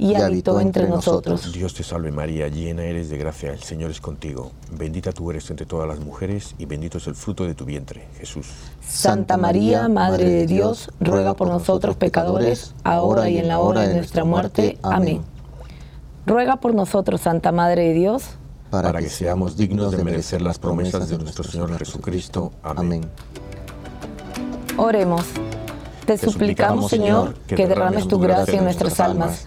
Y habitó entre nosotros. Dios te salve María, llena eres de gracia, el Señor es contigo. Bendita tú eres entre todas las mujeres, y bendito es el fruto de tu vientre, Jesús. Santa María, Madre de Dios, ruega por nosotros pecadores, ahora y en la hora de nuestra muerte. Amén. Ruega por nosotros, Santa Madre de Dios, Para que seamos dignos de merecer las promesas de nuestro Señor Jesucristo. Amén. Oremos. Te suplicamos, Señor, que derrames tu gracia en nuestras almas,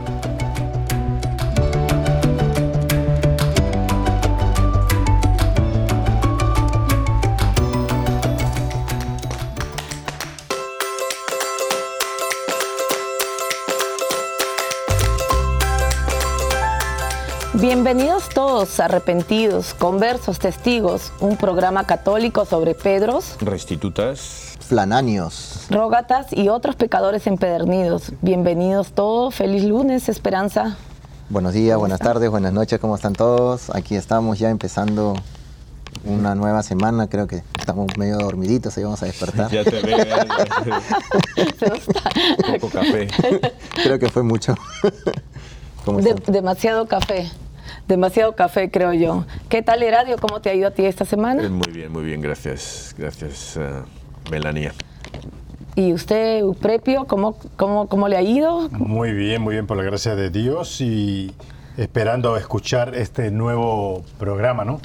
Bienvenidos todos, arrepentidos, conversos, testigos, un programa católico sobre Pedros, Restitutas, Flananios. rógatas y otros pecadores empedernidos. Bienvenidos todos, feliz lunes, Esperanza. Buenos días, buenas tardes, buenas noches, ¿cómo están todos? Aquí estamos ya empezando una nueva semana, creo que estamos medio dormiditos, ahí vamos a despertar. ya te veo. Un poco café. Creo que fue mucho. ¿Cómo De- demasiado café, demasiado café creo yo. ¿Qué tal, Heradio? ¿Cómo te ha ido a ti esta Eh, semana? Muy bien, muy bien, gracias. Gracias, eh, Melania. ¿Y usted, Euprepio, cómo, cómo, cómo le ha ido? Muy bien, muy bien, por la gracia de Dios y esperando escuchar este nuevo programa, ¿no?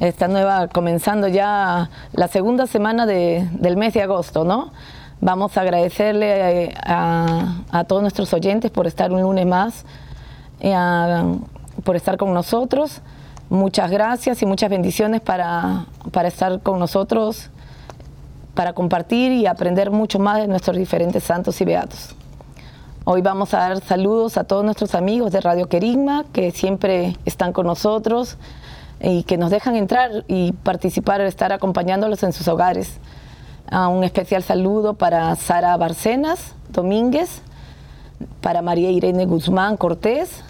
Esta nueva, comenzando ya la segunda semana de- del mes de agosto, ¿no? Vamos a agradecerle eh, a, a todos nuestros oyentes por estar un lunes más, eh, a- por estar con nosotros. Muchas gracias y muchas bendiciones para, para estar con nosotros, para compartir y aprender mucho más de nuestros diferentes santos y beatos. Hoy vamos a dar saludos a todos nuestros amigos de Radio Querigma que siempre están con nosotros y que nos dejan entrar y participar, estar acompañándolos en sus hogares. Ah, un especial saludo para Sara Barcenas Domínguez, para María Irene Guzmán Cortés,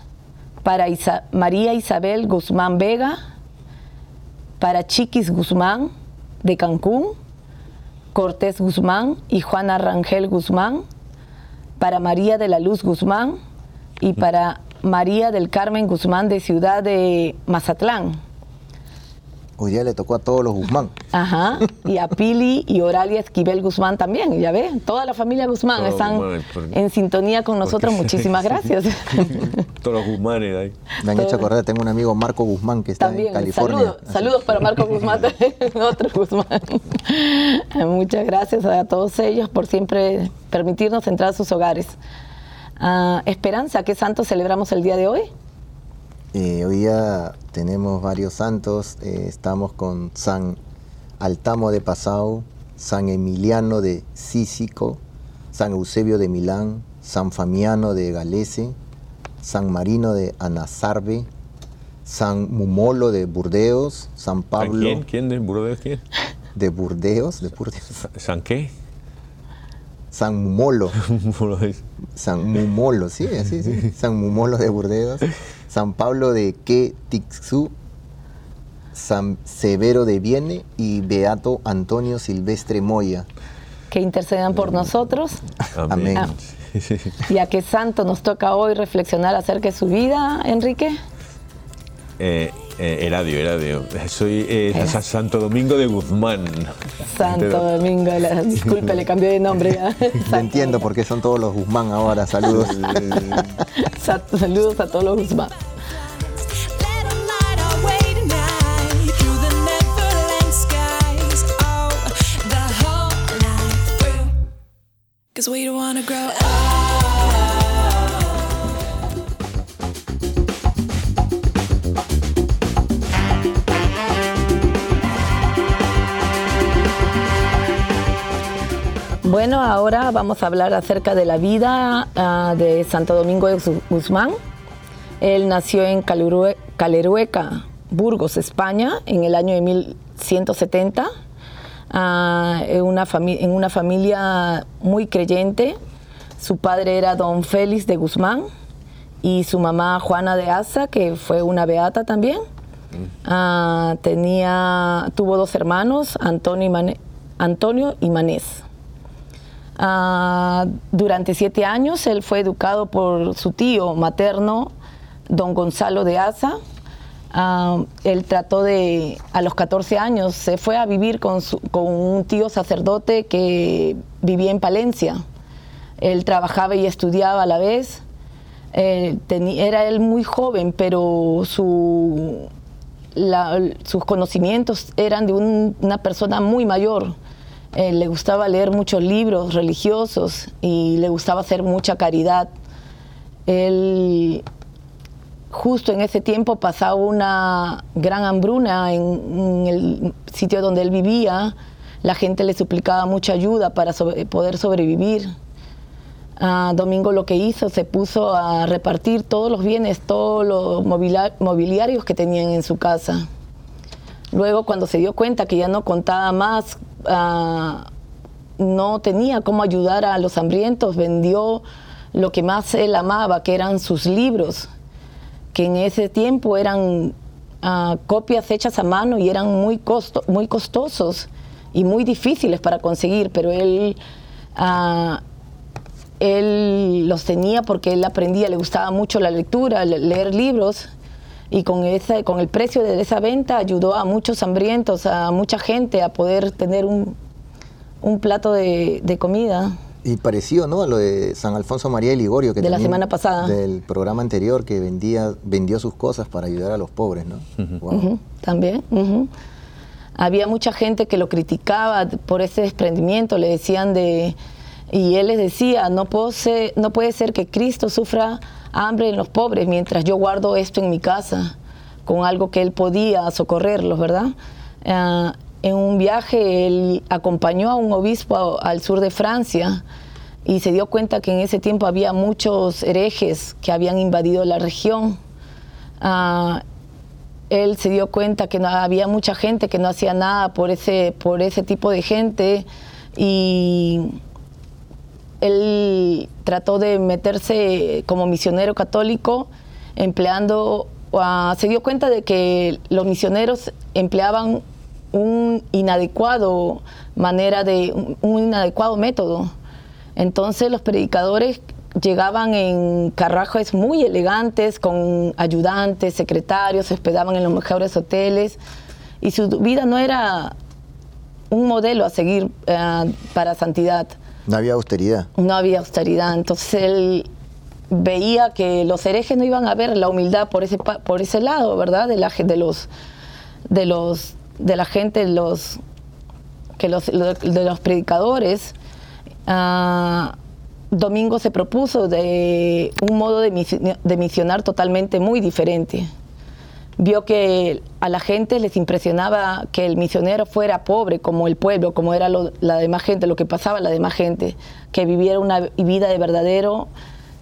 para Isa- María Isabel Guzmán Vega, para Chiquis Guzmán de Cancún, Cortés Guzmán y Juana Rangel Guzmán, para María de la Luz Guzmán y para María del Carmen Guzmán de Ciudad de Mazatlán. Hoy día le tocó a todos los Guzmán. Ajá, y a Pili y Oralia Esquivel Guzmán también, ya ve, toda la familia Guzmán están Guzmán, por- en sintonía con nosotros, porque- muchísimas gracias. Todos los Guzmanes ahí. Me han hecho acordar, tengo un amigo Marco Guzmán que está También, en California. saludos, saludos para Marco Guzmán, también, otro Guzmán. Muchas gracias a todos ellos por siempre permitirnos entrar a sus hogares. Ah, Esperanza, ¿qué santo celebramos el día de hoy? Eh, hoy día tenemos varios santos. eh, estamos con San Altamo de Passau, San Emiliano de Cícico, San Eusebio de Milán, San Famiano de Galese, San Marino de Anasarbe, San Mumolo de Burdeos, San Pablo ¿Quién? ¿Quién de Burdeos? ¿Quién? de Burdeos, de Burdeos, ¿San qué? San Mumolo. San Mumolo, sí, así, sí. San Mumolo de Burdeos, San Pablo de Quetixú, San Severo de Viene y Beato Antonio Silvestre Moya. Que intercedan por nosotros. Amén. Ah. ¿Y a qué santo nos toca hoy reflexionar acerca de su vida, Enrique? Eh, Eh, Eladio, Eladio. Soy eh, Santo Domingo de Guzmán. Santo Domingo, la, disculpe, le cambié de nombre. Ya. entiendo por qué son todos los Guzmán ahora. Saludos. Saludos a todos los Guzmán. we don't wanna grow Bueno, ahora vamos a hablar acerca de la vida uh, de Santo Domingo de Guzmán. Él nació en Calerueca, Burgos, España, en el año de 1170, uh, en, una en una familia muy creyente. Su padre era don Félix de Guzmán y su mamá Juana de Asa, que fue una beata también. Uh, tenía, tuvo dos hermanos, Antonio y, Antonio y Manés. Uh, durante siete años él fue educado por su tío materno, don Gonzalo de Asa. Uh, él trató de, a los 14 años, se fue a vivir con, su, con un tío sacerdote que vivía en Palencia. Él trabajaba y estudiaba a la vez. Eh, era él muy joven, pero sus conocimientos eran de un, una persona muy mayor. Eh, le gustaba leer muchos libros religiosos y le gustaba hacer mucha caridad. Él justo en ese tiempo pasaba una gran hambruna en, el sitio donde él vivía. La gente le suplicaba mucha ayuda para poder sobrevivir. Domingo lo que hizo, se puso a repartir todos los bienes, todos los mobiliarios que tenían en su casa. Luego, cuando se dio cuenta que ya no contaba más, uh, no tenía cómo ayudar a los hambrientos, vendió lo que más él amaba, que eran sus libros, que en ese tiempo eran uh, copias hechas a mano y eran muy, muy costosos y muy difíciles para conseguir, pero él, uh, él los tenía porque él aprendía, le gustaba mucho la lectura, leer libros y con, esa, con el precio de esa venta ayudó a muchos hambrientos, a mucha gente a poder tener un, un plato de, de, comida. Y parecido, ¿no? A lo de San Alfonso María de Ligorio, que de la semana pasada. Del programa anterior, que vendía, vendió sus cosas para ayudar a los pobres, ¿no? wow. uh -huh, también. Uh -huh. Había mucha gente que lo criticaba por ese desprendimiento, le decían de... Y él les decía, no, no puede ser que Cristo sufra hambre en los pobres mientras yo guardo esto en mi casa, con algo que él podía socorrerlos, ¿verdad? Uh, en un viaje él acompañó a un obispo al sur de Francia y se dio cuenta que en ese tiempo había muchos herejes que habían invadido la región. Uh, él se dio cuenta que no, había mucha gente que no hacía nada por ese, por ese tipo de gente y él trató de meterse como misionero católico empleando, uh, se dio cuenta de que los misioneros empleaban un inadecuado manera de, un, inadecuado método. Entonces los predicadores llegaban en carruajes muy elegantes, con ayudantes, secretarios, se hospedaban en los mejores hoteles y su vida no era un modelo a seguir uh, para santidad. No había austeridad. No había austeridad. Entonces él veía que los herejes no iban a ver la humildad por ese, por ese lado, ¿verdad? De, la, de, los, de, los, de la gente, los, que los, de los predicadores. Uh, Domingo se propuso de un modo de misionar totalmente muy diferente vio que a la gente les impresionaba que el misionero fuera pobre como el pueblo, como era lo, la demás gente, lo que pasaba a la demás gente, que viviera una vida de verdadero,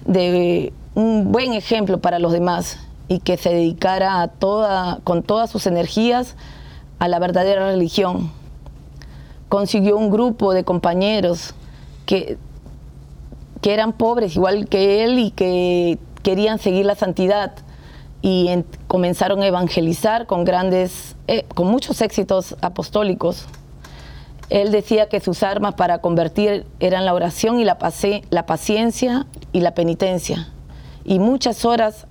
de un buen ejemplo para los demás y que se dedicara a toda, con todas sus energías a la verdadera religión. Consiguió un grupo de compañeros que, que eran pobres igual que él y que querían seguir la santidad y en, comenzaron a evangelizar con grandes, eh, con muchos éxitos apostólicos. Él decía que sus armas para convertir eran la oración y la, paci la paciencia y la penitencia. Y muchas horas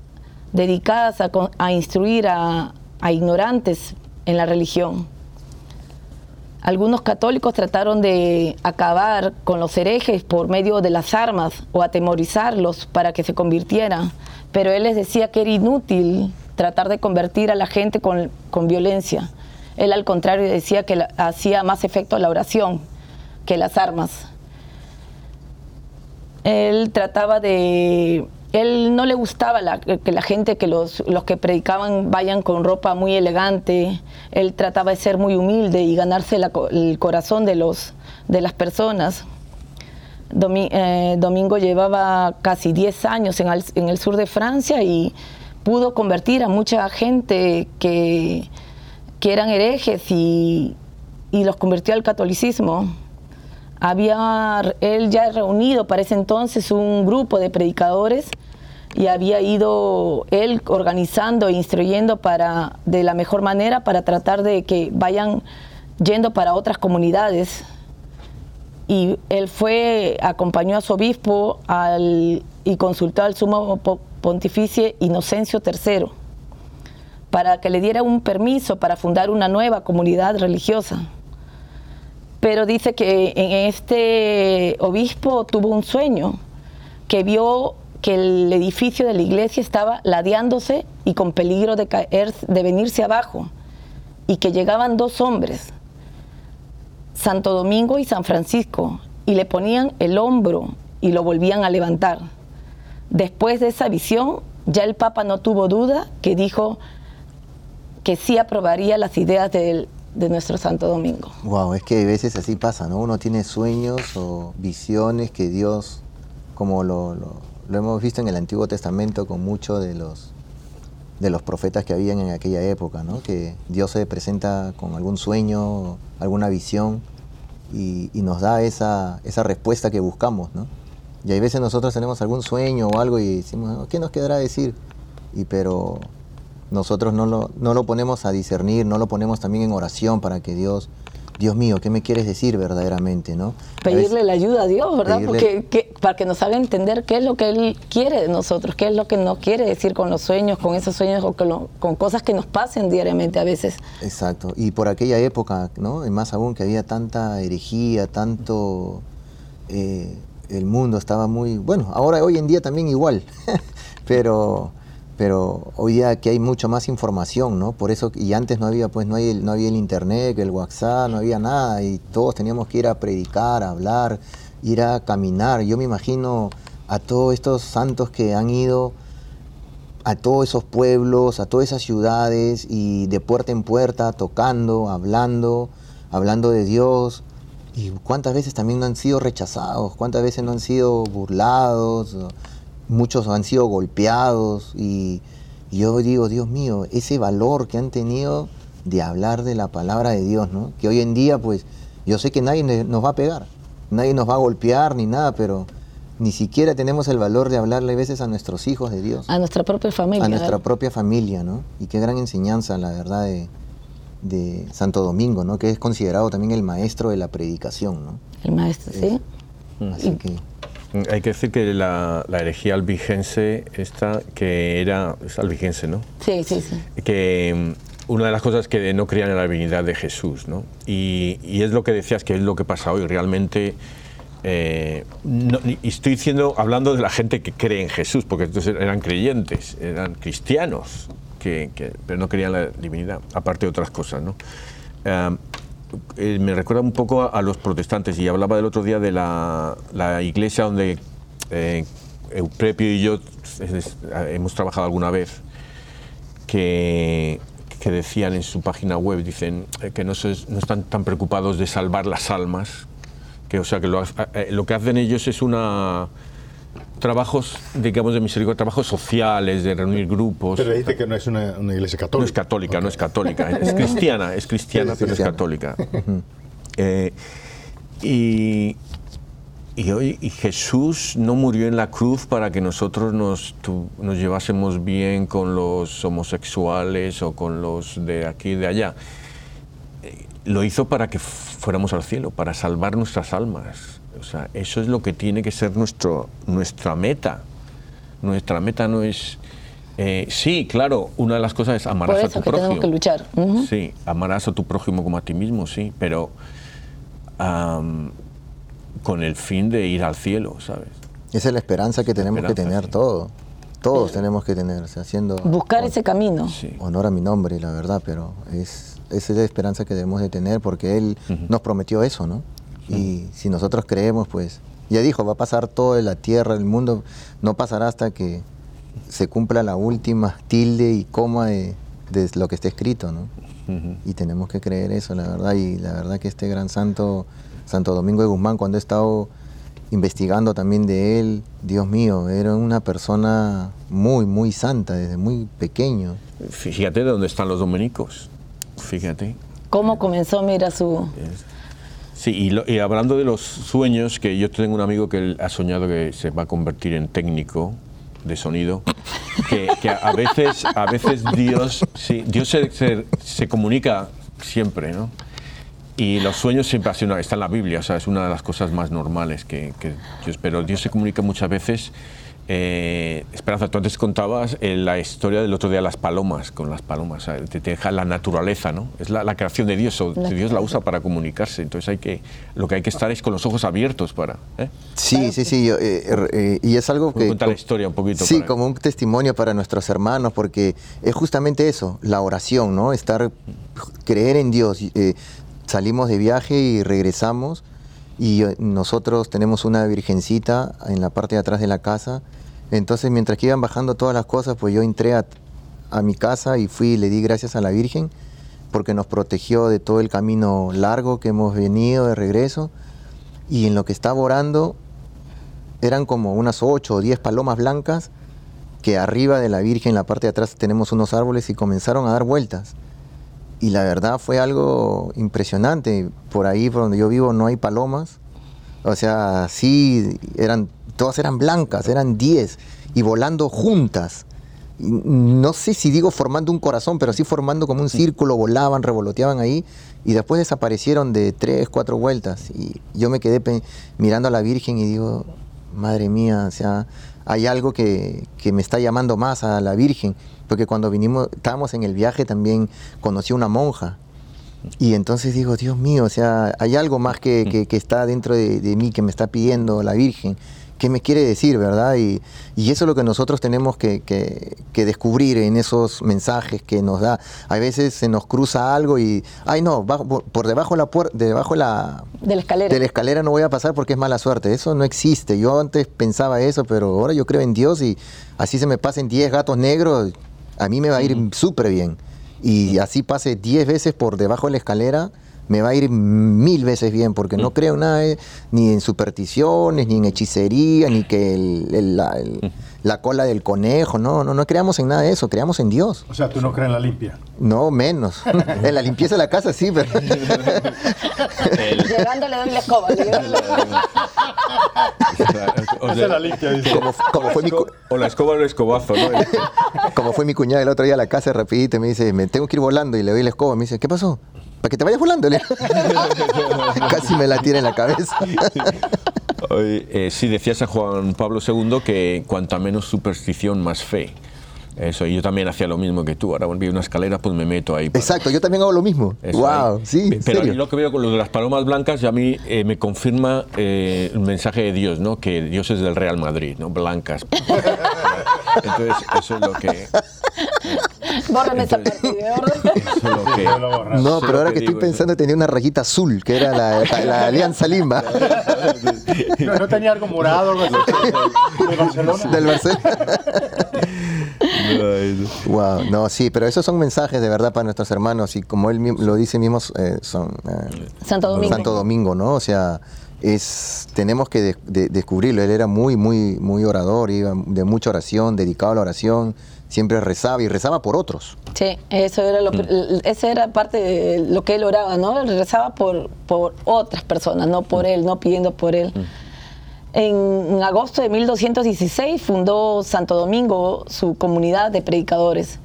dedicadas a, a instruir a, a ignorantes en la religión. Algunos católicos trataron de acabar con los herejes por medio de las armas o atemorizarlos para que se convirtieran, pero él les decía que era inútil tratar de convertir a la gente con, con violencia. Él al contrario decía que hacía más efecto la oración que las armas. Él trataba de... Él no le gustaba que la gente, que los, los que predicaban vayan con ropa muy elegante. Él trataba de ser muy humilde y ganarse el corazón de, los, de las personas. Domi- eh, Domingo llevaba casi 10 años en, el sur de Francia y pudo convertir a mucha gente que, que eran herejes y, y los convirtió al catolicismo. Había él ya reunido para ese entonces un grupo de predicadores y había ido él organizando e instruyendo para de la mejor manera para tratar de que vayan yendo para otras comunidades y él fue, acompañó a su obispo al- y consultó al sumo po- pontificio Inocencio III para que le diera un permiso para fundar una nueva comunidad religiosa. Pero dice que en este obispo tuvo un sueño, que vio que el edificio de la iglesia estaba ladeándose y con peligro de caer, de venirse abajo, y que llegaban dos hombres, Santo Domingo y San Francisco, y le ponían el hombro y lo volvían a levantar. Después de esa visión, ya el Papa no tuvo duda que dijo que sí aprobaría las ideas del- de nuestro Santo Domingo. Wow, es que a veces así pasa, ¿no? Uno tiene sueños o visiones que Dios, como lo, lo- lo hemos visto en el Antiguo Testamento con muchos de los de los profetas que habían en aquella época, ¿no? Que Dios se presenta con algún sueño, alguna visión y, nos da esa, esa respuesta que buscamos, ¿no? Y hay veces nosotros tenemos algún sueño o algo y decimos, ¿qué nos quedará decir? Y pero nosotros no lo, no lo ponemos a discernir, no lo ponemos también en oración para que Dios, Dios mío, ¿qué me quieres decir verdaderamente, no? Pedirle la ayuda a Dios, ¿verdad? Pedirle- Porque que- para que nos haga entender qué es lo que Él quiere de nosotros, qué es lo que nos quiere decir con los sueños, con esos sueños o con, lo- con cosas que nos pasen diariamente a veces. Exacto. Y por aquella época, ¿no? Y más aún que había tanta herejía, tanto... eh, el mundo estaba muy... Bueno, ahora hoy en día también igual, pero, pero hoy día que hay mucho más información, ¿no? Por eso, y antes no había, pues, no, hay no había el internet, el WhatsApp, no había nada, y todos teníamos que ir a predicar, a hablar, ir a caminar. Yo me imagino a todos estos santos que han ido a todos esos pueblos, a todas esas ciudades y de puerta en puerta, tocando, hablando, hablando de Dios. Y cuántas veces también no han sido rechazados, cuántas veces no han sido burlados, muchos han sido golpeados. Y, y yo digo, Dios mío, ese valor que han tenido de hablar de la palabra de Dios, ¿no? Que hoy en día, pues, yo sé que nadie nos va a pegar, nadie nos va a golpear ni nada, pero ni siquiera tenemos el valor de hablarle a veces a nuestros hijos de Dios A nuestra propia familia. a nuestra propia familia, ¿no? Y qué gran enseñanza, la verdad, de, de Santo Domingo, ¿no? Que es considerado también el maestro de la predicación, ¿no? El maestro, ¿sí? Así que, Hay que decir que la, la herejía albigense, esta, que era, es albigense, ¿no? Sí, sí, sí. que mm, una de las cosas que no creían en la divinidad de Jesús, ¿no? Y, y es lo que decías que es lo que pasa hoy. Realmente, eh, no- y estoy diciendo, hablando de la gente que cree en Jesús, porque entonces eran creyentes, eran cristianos, que, que- pero no creían la divinidad, aparte de otras cosas, ¿no? Eh, eh, me recuerda un poco a, los protestantes y hablaba del otro día de la, la iglesia donde eh, Euprepio y yo hemos trabajado alguna vez que, que decían en su página web, dicen eh, que no, se- no están tan preocupados de salvar las almas, que o sea que lo, eh, lo que hacen ellos es una trabajos, digamos, de misericordia, trabajos sociales, de reunir grupos. Pero dijiste que no es una, una iglesia católica. No es católica, no es católica, es cristiana, es cristiana, Sí, pero es católica. Eh, y, y, hoy- y Jesús no murió en la cruz para que nosotros nos, tu- nos llevásemos bien con los homosexuales o con los de aquí y de allá. Eh, Lo hizo para que fuéramos al cielo, para salvar nuestras almas. O sea, eso es lo que tiene que ser nuestro, nuestra meta. Nuestra meta no es Eh, sí, claro, una de las cosas es amarás Por a eso tu que prójimo. tenemos que luchar. Ujú. Sí, amarás a tu prójimo como a ti mismo, sí, pero am, con el fin de ir al cielo, ¿sabes? Esa es la esperanza que tenemos que esperanza, tener sí. todos. Todos tenemos que tener, o sea, haciendo Buscar ese camino. Sí. honor a mi nombre, la verdad, pero es, esa es la esperanza que debemos de tener porque Él nos prometió eso, ¿no? Y si nosotros creemos, pues, ya dijo, va a pasar todo en la tierra, el mundo, no pasará hasta que se cumpla la última tilde y coma de, de lo que está escrito, ¿no? Y tenemos que creer eso, la verdad. Y la verdad que este gran santo, Santo Domingo de Guzmán, cuando he estado investigando también de él, Dios mío, era una persona muy, muy santa desde muy pequeño. Fíjate de dónde están los dominicos. Fíjate. ¿Cómo comenzó, mira, su... Sí, y, lo- y hablando de los sueños, que yo tengo un amigo que él ha soñado que se va a convertir en técnico de sonido, que, que a veces, a veces Dios, sí, Dios se, se- se comunica siempre, ¿no? Y los sueños siempre ha sido una- está en la Biblia, o sea, es una de las cosas más normales que, que yo espero. Dios se comunica muchas veces. Eh, Esperanza, tú antes contabas eh, la historia del otro día, las palomas, con las palomas, o sea, te, te deja la naturaleza, ¿no? Es la, la creación de Dios, o La Dios la usa para comunicarse, entonces hay que, lo que hay que estar es con los ojos abiertos para... ¿eh? Sí, sí, sí, yo, eh, er- eh, y es algo que... Cuenta la historia un poquito. Sí, para- como un testimonio para nuestros hermanos, porque es justamente eso, la oración, ¿no? Estar, creer en Dios. eh, salimos de viaje y regresamos y eh, nosotros tenemos una virgencita en la parte de atrás de la casa. Entonces, mientras que iban bajando todas las cosas, pues yo entré a, a mi casa y fui y le di gracias a la Virgen porque nos protegió de todo el camino largo que hemos venido de regreso. Y en lo que estaba orando, eran como unas 8 o 10 palomas blancas que arriba de la Virgen, en la parte de atrás, tenemos unos árboles y comenzaron a dar vueltas. Y la verdad fue algo impresionante. Por ahí, por donde yo vivo, no hay palomas. O sea, sí, eran, todas eran blancas, eran 10 y volando juntas. No sé si digo formando un corazón, pero sí formando como un círculo, volaban, revoloteaban ahí y después desaparecieron de tres, cuatro vueltas. Y yo me quedé mirando a la Virgen y digo, madre mía, o sea, hay algo que, que me está llamando más a la Virgen, porque cuando vinimos, estábamos en el viaje también conocí a una monja. Y entonces digo, Dios mío, o sea, hay algo más que, que- que está dentro de, de mí que me está pidiendo la Virgen. ¿Qué me quiere decir, verdad? Y, y eso es lo que nosotros tenemos que, que- que descubrir en esos mensajes que nos da. A veces se nos cruza algo y, ay no, bajo- por, debajo de la puer- debajo de la, De la escalera. de la escalera no voy a pasar porque es mala suerte. Eso no existe. Yo antes pensaba eso, pero ahora yo creo en Dios y así se me pasen 10 gatos negros, a mí me va a ir súper bien. Y así pase 10 veces por debajo de la escalera, me va a ir mil veces bien, porque no creo nada, eh, ni en supersticiones, ni en hechicería, ni que el- el- la, el- la cola del conejo, no, no, no creamos en nada de eso, creamos en Dios. O sea, tú no crees en la limpia. No, menos. en la limpieza de la casa sí, pero... Llegando le doy la escoba. le doy la- O sea, la limpia, dice. como, como fue mi, cu- o la escoba o el escobazo, ¿no? Como fue mi cuñada el otro día a la casa rapidito, me dice, me tengo que ir volando y le doy la escoba. Me dice, ¿qué pasó? Para que te vayas volando. Casi me la tira en la cabeza. Eh, sí, decía San Juan Pablo II que cuanta menos superstición, más fe. Eso, y yo también hacía lo mismo que tú. Ahora vi una escalera, pues me meto ahí. para- Exacto, yo también hago lo mismo. Eso wow, ahí. sí, Pero a serio. lo que veo con lo de las palomas blancas, ya a mí eh, me confirma eh, el mensaje de Dios, ¿no? Que Dios es del Real Madrid, ¿no? Blancas. Entonces, eso es lo que... Bórrame esa parte, ¿verdad? No, pero ahora que que estoy digo, pensando tenía una rayita azul, que era la, la Alianza Lima No, no tenía algo morado algo así, de Barcelona. del Barcelona. Wow, no, sí, pero esos son mensajes de verdad para nuestros hermanos y como él lo dice mismo, eh, son eh, Santo Domingo. Santo Domingo, ¿no? O sea, es tenemos que de- de- descubrirlo. Él era muy, muy, muy orador, iba de mucha oración, dedicado a la oración, siempre rezaba y rezaba por otros. Sí, eso era lo, ese era parte de lo que él oraba, ¿no? Rezaba por, por otras personas, no por él, no pidiendo por él. En, en agosto de 1216 fundó Santo Domingo su comunidad de predicadores.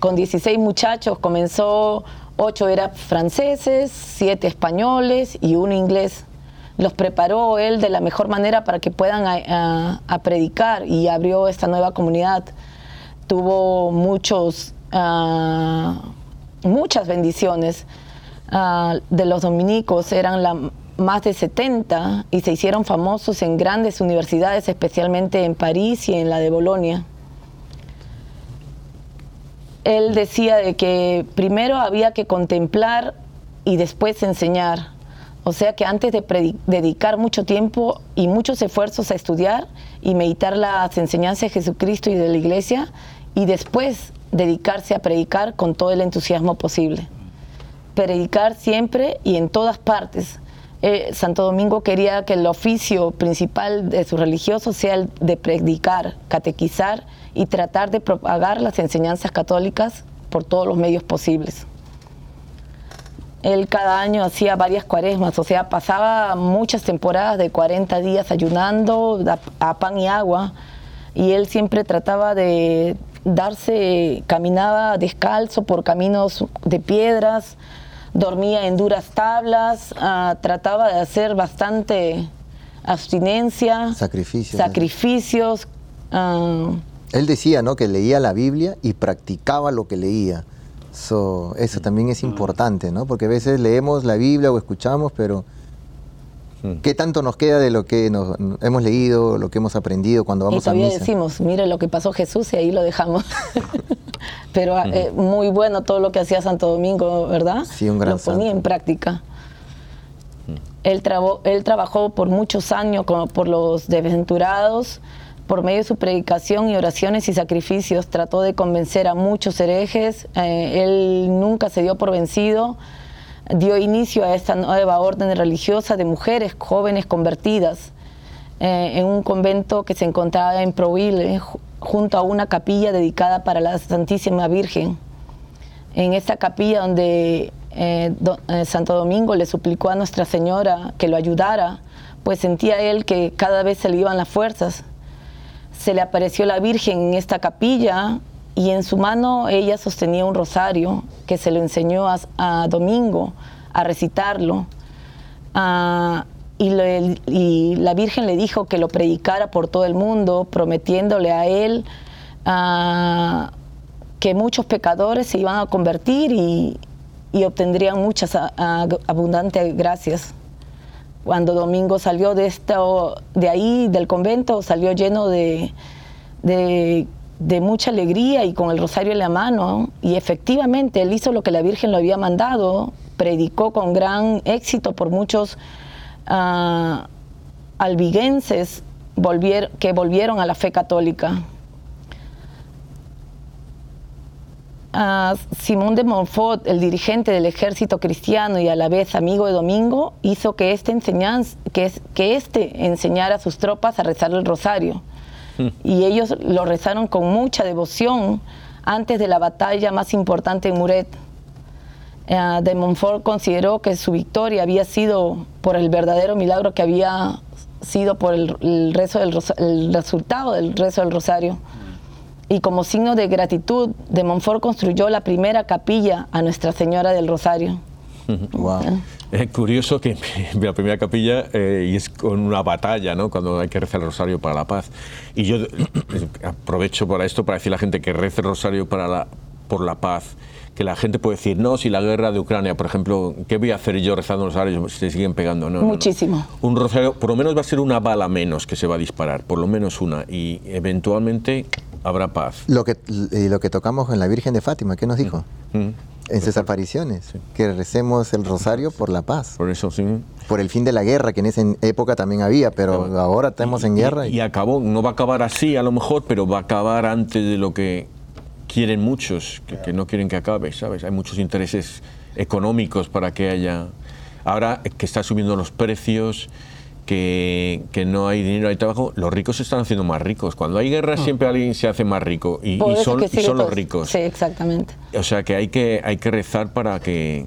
Con 16 muchachos comenzó, 8 eran franceses, 7 españoles y uno inglés. Los preparó él de la mejor manera para que puedan a- a- a predicar y abrió esta nueva comunidad tuvo muchos, ah, muchas bendiciones. Ah, de los dominicos eran la, más de 70 y se hicieron famosos en grandes universidades, especialmente en París y en la de Bolonia. Él decía de que primero había que contemplar y después enseñar. O sea que antes de dedicar mucho tiempo y muchos esfuerzos a estudiar y meditar las enseñanzas de Jesucristo y de la iglesia, y después dedicarse a predicar con todo el entusiasmo posible. Predicar siempre y en todas partes. Eh, Santo Domingo quería que el oficio principal de sus religiosos sea el de predicar, catequizar y tratar de propagar las enseñanzas católicas por todos los medios posibles. Él cada año hacía varias cuaresmas, o sea, pasaba muchas temporadas de 40 días ayunando a, pan y agua, y él siempre trataba de darse, caminaba descalzo por caminos de piedras, dormía en duras tablas, ah, trataba de hacer bastante abstinencia, sacrificios. sacrificios ah. él decía, ¿no? Que leía la Biblia y practicaba lo que leía eso también es importante, ¿no? Porque a veces leemos la Biblia o escuchamos, pero. ¿Qué tanto nos queda de lo que nos, hemos leído, lo que hemos aprendido cuando vamos a misa? todavía decimos, mire lo que pasó Jesús y ahí lo dejamos. pero hmm. eh, muy bueno todo lo que hacía Santo Domingo, ¿verdad? Sí, un gran Lo ponía en práctica. Hmm. Él, él trabajó por muchos años por los desventurados, por medio de su predicación y oraciones y sacrificios trató de convencer a muchos herejes. Eh, él nunca se dio por vencido. Dio inicio a esta nueva orden religiosa de mujeres jóvenes convertidas eh, en un convento que se encontraba en Proville, junto a una capilla dedicada para la Santísima Virgen. En esta capilla donde eh, Santo Domingo le suplicó a Nuestra Señora que lo ayudara, pues sentía él que cada vez se le iban las fuerzas se le apareció la Virgen en esta capilla y en su mano ella sostenía un rosario que se lo enseñó a, Domingo a recitarlo. Ah, y, la Virgen le dijo que lo predicara por todo el mundo, prometiéndole a él ah, que muchos pecadores se iban a convertir y, obtendrían muchas abundantes gracias cuando Domingo salió de, esto, de ahí, del convento, salió lleno de, mucha alegría y con el rosario en la mano. Y efectivamente, él hizo lo que la Virgen lo había mandado, predicó con gran éxito por muchos uh, albiguenses que volvieron a la fe católica. Simón de Montfort, el dirigente del ejército cristiano y a la vez amigo de Domingo, hizo que este, que, que este enseñara a sus tropas a rezar el rosario. Y ellos lo rezaron con mucha devoción antes de la batalla más importante en Muret. Eh, de Montfort consideró que su victoria había sido por el verdadero milagro que había sido por el, rezo del, el resultado del rezo del rosario y como signo de gratitud, de Montfort construyó la primera capilla a Nuestra Señora del Rosario. Wow. Es curioso que la primera capilla eh, y es con una batalla, ¿no? Cuando hay que rezar el rosario para la paz. Y yo aprovecho para esto para decir a la gente que rece el rosario para la, por la paz que la gente puede decir, no, si la guerra de Ucrania, por ejemplo, ¿qué voy a hacer yo rezando los rosarios si se siguen pegando? No, Muchísimo. Un rosario, por lo menos va a ser una bala menos que se va a disparar, por lo menos una, y eventualmente habrá paz. Lo que, y lo que tocamos en la Virgen de Fátima, ¿qué nos dijo? Mm. Mm. En sus apariciones, que recemos el rosario por la paz. Por eso, sí. Por el fin de la guerra, que en esa época también había, pero ahora estamos en guerra. Y, acabó, no va a acabar así a lo mejor, pero va a acabar antes de lo que quieren muchos, que, no quieren que acabe, ¿sabes? Hay muchos intereses económicos para que haya... Ahora que está subiendo los precios, que, que, no hay dinero, hay trabajo, los ricos se están haciendo más ricos. Cuando hay guerra mm. siempre alguien se hace más rico y, son, los ricos. Sí, exactamente. O sea que hay que, hay que rezar para que,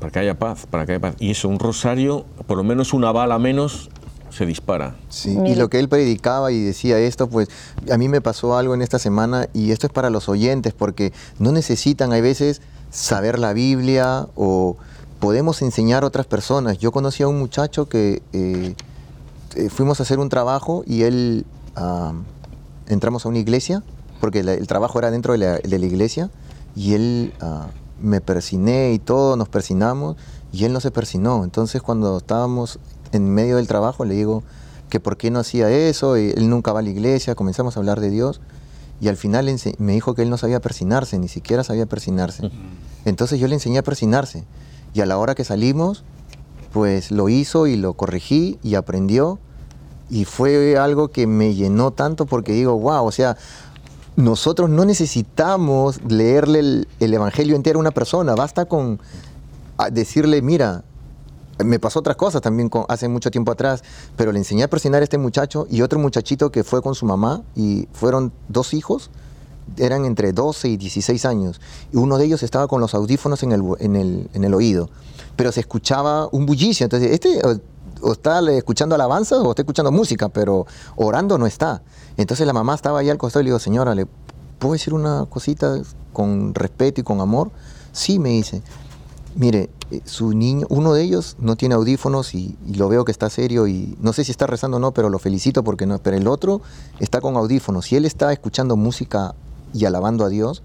para que haya paz, para que haya paz. Y eso, un rosario, por lo menos una bala menos, se dispara. Sí, y lo que él predicaba y decía esto, pues a mí me pasó algo en esta semana y esto es para los oyentes porque no necesitan a veces saber la Biblia o podemos enseñar a otras personas. Yo conocí a un muchacho que eh, eh, fuimos a hacer un trabajo y él entramos a una iglesia porque la- el trabajo era dentro de la, de la iglesia, y él ah, me persiné y todo, nos persinamos, y él no se persinó. Entonces cuando estábamos en medio del trabajo, le digo que por qué no hacía eso, y él nunca va a la iglesia, comenzamos a hablar de Dios, y al final me dijo que él no sabía persinarse, ni siquiera sabía persinarse. Entonces yo le enseñé a persinarse, y a la hora que salimos, pues lo hizo y lo corregí y aprendió, y fue algo que me llenó tanto porque digo, wow, o sea, nosotros no necesitamos leerle el, el Evangelio entero a una persona, basta con decirle, mira, me pasó otras cosas también hace mucho tiempo atrás, pero le enseñé a persinar a este muchacho y otro muchachito que fue con su mamá y fueron dos hijos, eran entre 12 y 16 años, y uno de ellos estaba con los audífonos en el, en el, en el oído, pero se escuchaba un bullicio, entonces este o, está le- escuchando alabanzas o está escuchando música, pero orando no está. Entonces la mamá estaba ahí al costado y le digo, señora, ¿le puedo decir una cosita con respeto y con amor? Sí, me dice. Mire, eh, su niño, uno de ellos no tiene audífonos y, lo veo que está serio y no sé si está rezando o no, pero lo felicito porque no. Pero el otro está con audífonos. Si él está escuchando música y alabando a Dios,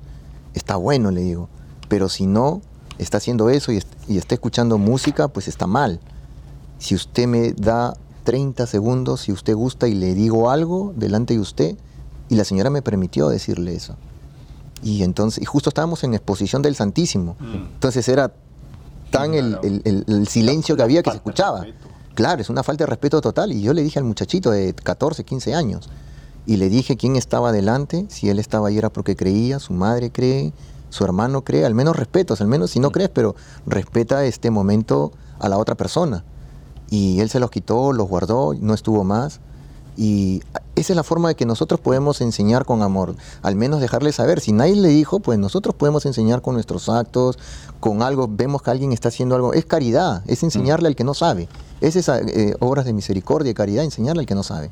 está bueno, le digo. Pero si no está haciendo eso y está escuchando música, pues está mal. Si usted me da 30 segundos, si usted gusta y le digo algo delante de usted, y la señora me permitió decirle eso. Y entonces, y justo estábamos en exposición del Santísimo. Entonces era tan el, el- el- el silencio que había que se escuchaba. Claro, es una falta de respeto total. Y yo le dije al muchachito de 14, 15 años, y le dije quién estaba delante, si él estaba ahí era porque creía, su madre cree, su hermano cree, al menos respetos, al menos si no crees, pero respeta este momento a la otra persona. Y él se los quitó, los guardó, no estuvo más. Y esa es la forma de que nosotros podemos enseñar con amor, al menos dejarle saber. Si nadie le dijo, pues nosotros podemos enseñar con nuestros actos, con algo, vemos que alguien está haciendo algo. Es caridad, es enseñarle al que no sabe. Es esa eh, obras de misericordia y caridad, enseñarle al que no sabe.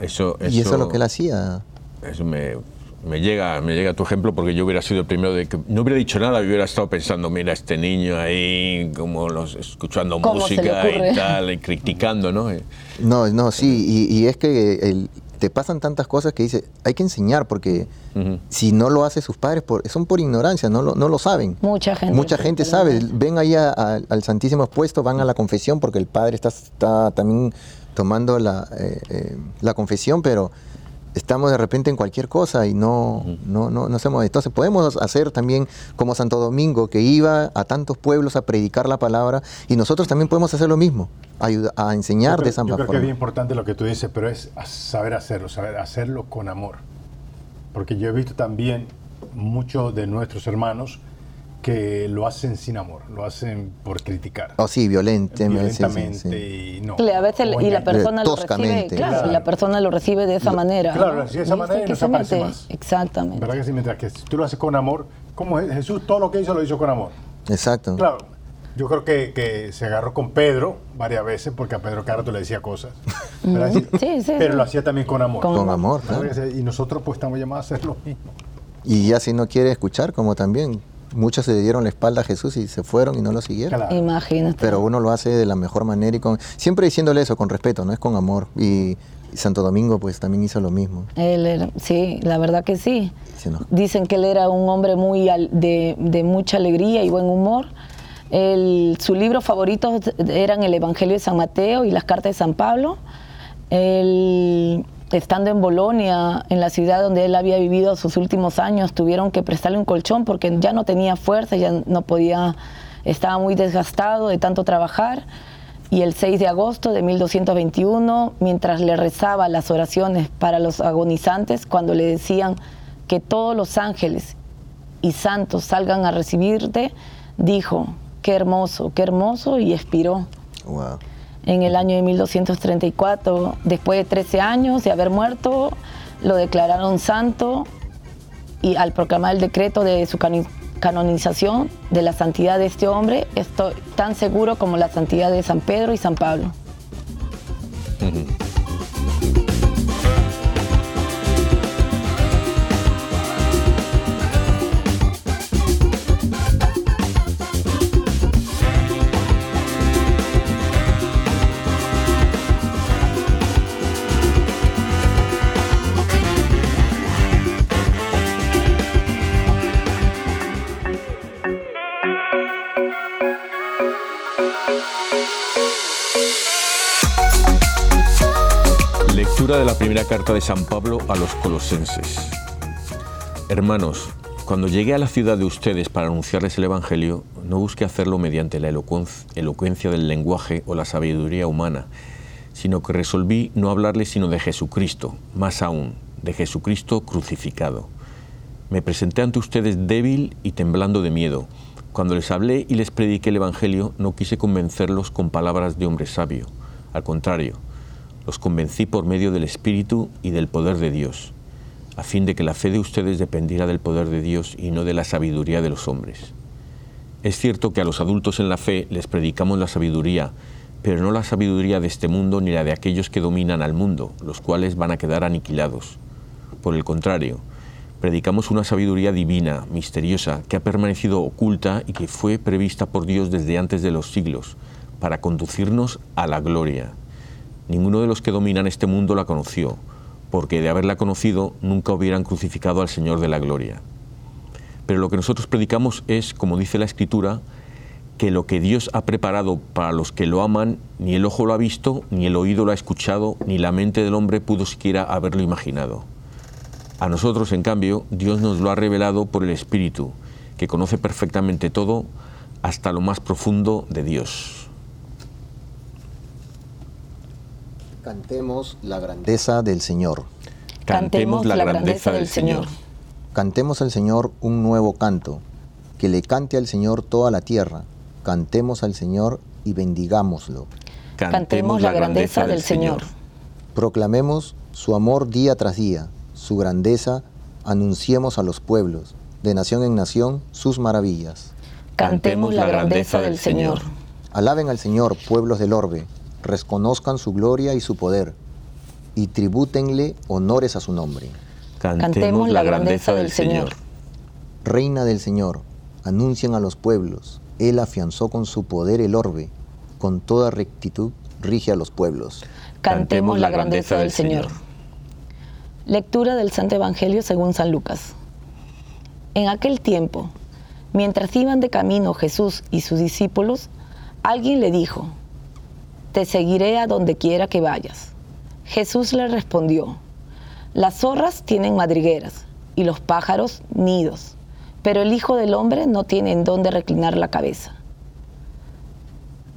Eso, y eso es lo que él hacía. Eso me, me llega, me llega tu ejemplo porque yo hubiera sido el primero de que no hubiera dicho nada, yo hubiera estado pensando, mira, este niño ahí, como los escuchando ¿Cómo se le música y tal, y criticando, ¿no? Eh, No, no, sí, y, y es que el- te pasan tantas cosas que dice, hay que enseñar porque si no lo hacen sus padres, por, son por ignorancia, no lo, no lo saben. Mucha gente. Mucha gente sabe, ven ahí a- a- al Santísimo expuesto, van a la confesión porque el padre está, está también tomando la, eh, eh, la confesión, pero estamos de repente en cualquier cosa y no, no, no, no hacemos. Entonces podemos hacer también como Santo Domingo, que iba a tantos pueblos a predicar la palabra, y nosotros también podemos hacer lo mismo, ayuda- a enseñar creo- de esa Yo creo que es bien importante lo que tú dices, pero es saber hacerlo, saber hacerlo con amor. Porque yo he visto también muchos de nuestros hermanos que lo hacen sin amor, lo hacen por criticar. Oh, sí, violente, sí, sí, violentamente sí. y no. Y a veces y la persona lo recibe, claro, Claro. la persona lo recibe de esa Lo- manera. claro, ¿no? lo recibe de esa Y manera y que no se aparece mete. más. Exactamente. ¿Verdad que sí? Mientras que si tú lo haces con amor, como Je- Jesús todo lo que hizo lo hizo con amor. Exacto. Claro, yo creo que, que se agarró con Pedro varias veces porque a Pedro Carato le decía cosas. Sí, sí, pero lo hacía también con amor. Con Con amor. Y nosotros pues estamos llamados a hacer lo mismo. Y ya si no quiere escuchar, como también muchos se dieron la espalda a Jesús y se fueron y no lo siguieron. Claro. Imagínate. Pero uno lo hace de la mejor manera y con siempre diciéndole eso con respeto, no es con amor. Y, y Santo Domingo pues también hizo lo mismo. Él era- sí, la verdad que sí. Nos- Dicen que él era un hombre muy al- de, de mucha alegría y buen humor. Él- sus libros favoritos eran el Evangelio de San Mateo y las cartas de San Pablo. Él, estando en Bolonia, en la ciudad donde él había vivido sus últimos años, tuvieron que prestarle un colchón porque ya no tenía fuerza, ya no podía, estaba muy desgastado de tanto trabajar. Y el 6 de agosto de 1221, mientras le rezaba las oraciones para los agonizantes, cuando le decían que todos los ángeles y santos salgan a recibirte, dijo, qué hermoso, qué hermoso, y expiró Wow. En el año de 1234. Después de 13 años de haber muerto, lo declararon santo y al proclamar el decreto de su canonización de la santidad de este hombre, estoy tan seguro como la santidad de San Pedro y San Pablo. De la primera carta de San Pablo a los colosenses. Hermanos, cuando llegué a la ciudad de ustedes para anunciarles el Evangelio, no busqué hacerlo mediante la elocuencia del lenguaje o la sabiduría humana, sino que resolví no hablarles sino de Jesucristo, más aún, de Jesucristo crucificado. Me presenté ante ustedes débil y temblando de miedo. Cuando les hablé y les prediqué el Evangelio, no quise convencerlos con palabras de hombre sabio. Al contrario, los convencí por medio del Espíritu y del poder de Dios, a fin de que la fe de ustedes dependiera del poder de Dios y no de la sabiduría de los hombres. Es cierto que a los adultos en la fe les predicamos la sabiduría, pero no la sabiduría de este mundo ni la de aquellos que dominan al mundo, los cuales van a quedar aniquilados. Por el contrario, predicamos una sabiduría divina, misteriosa, que ha permanecido oculta y que fue prevista por Dios desde antes de los siglos, para conducirnos a la gloria. Ninguno de los que dominan este mundo la conoció, porque de haberla conocido nunca hubieran crucificado al Señor de la gloria. Pero lo que nosotros predicamos es, como dice la Escritura, que lo que Dios ha preparado para los que lo aman, ni el ojo lo ha visto, ni el oído lo ha escuchado, ni la mente del hombre pudo siquiera haberlo imaginado. A nosotros, en cambio, Dios nos lo ha revelado por el Espíritu, que conoce perfectamente todo, hasta lo más profundo de Dios. Cantemos la grandeza del Señor. Cantemos la grandeza del Señor. Cantemos al Señor un nuevo canto. Que le cante al Señor toda la tierra. Cantemos al Señor y bendigámoslo. Cantemos la grandeza del Señor. Proclamemos su amor día tras día, su grandeza anunciemos a los pueblos, de nación en nación, sus maravillas. Cantemos la grandeza del Señor. Alaben al Señor, pueblos del orbe, reconozcan su gloria y su poder, y tribútenle honores a su nombre. Cantemos la grandeza del Señor. Reina del Señor, anuncien a los pueblos, Él afianzó con su poder el orbe, con toda rectitud rige a los pueblos. Cantemos la grandeza del Señor. Lectura del Santo Evangelio según San Lucas. En aquel tiempo, mientras iban de camino Jesús y sus discípulos, alguien le dijo, te seguiré a donde quiera que vayas. Jesús le respondió, las zorras tienen madrigueras y los pájaros nidos, pero el Hijo del Hombre no tiene en dónde reclinar la cabeza.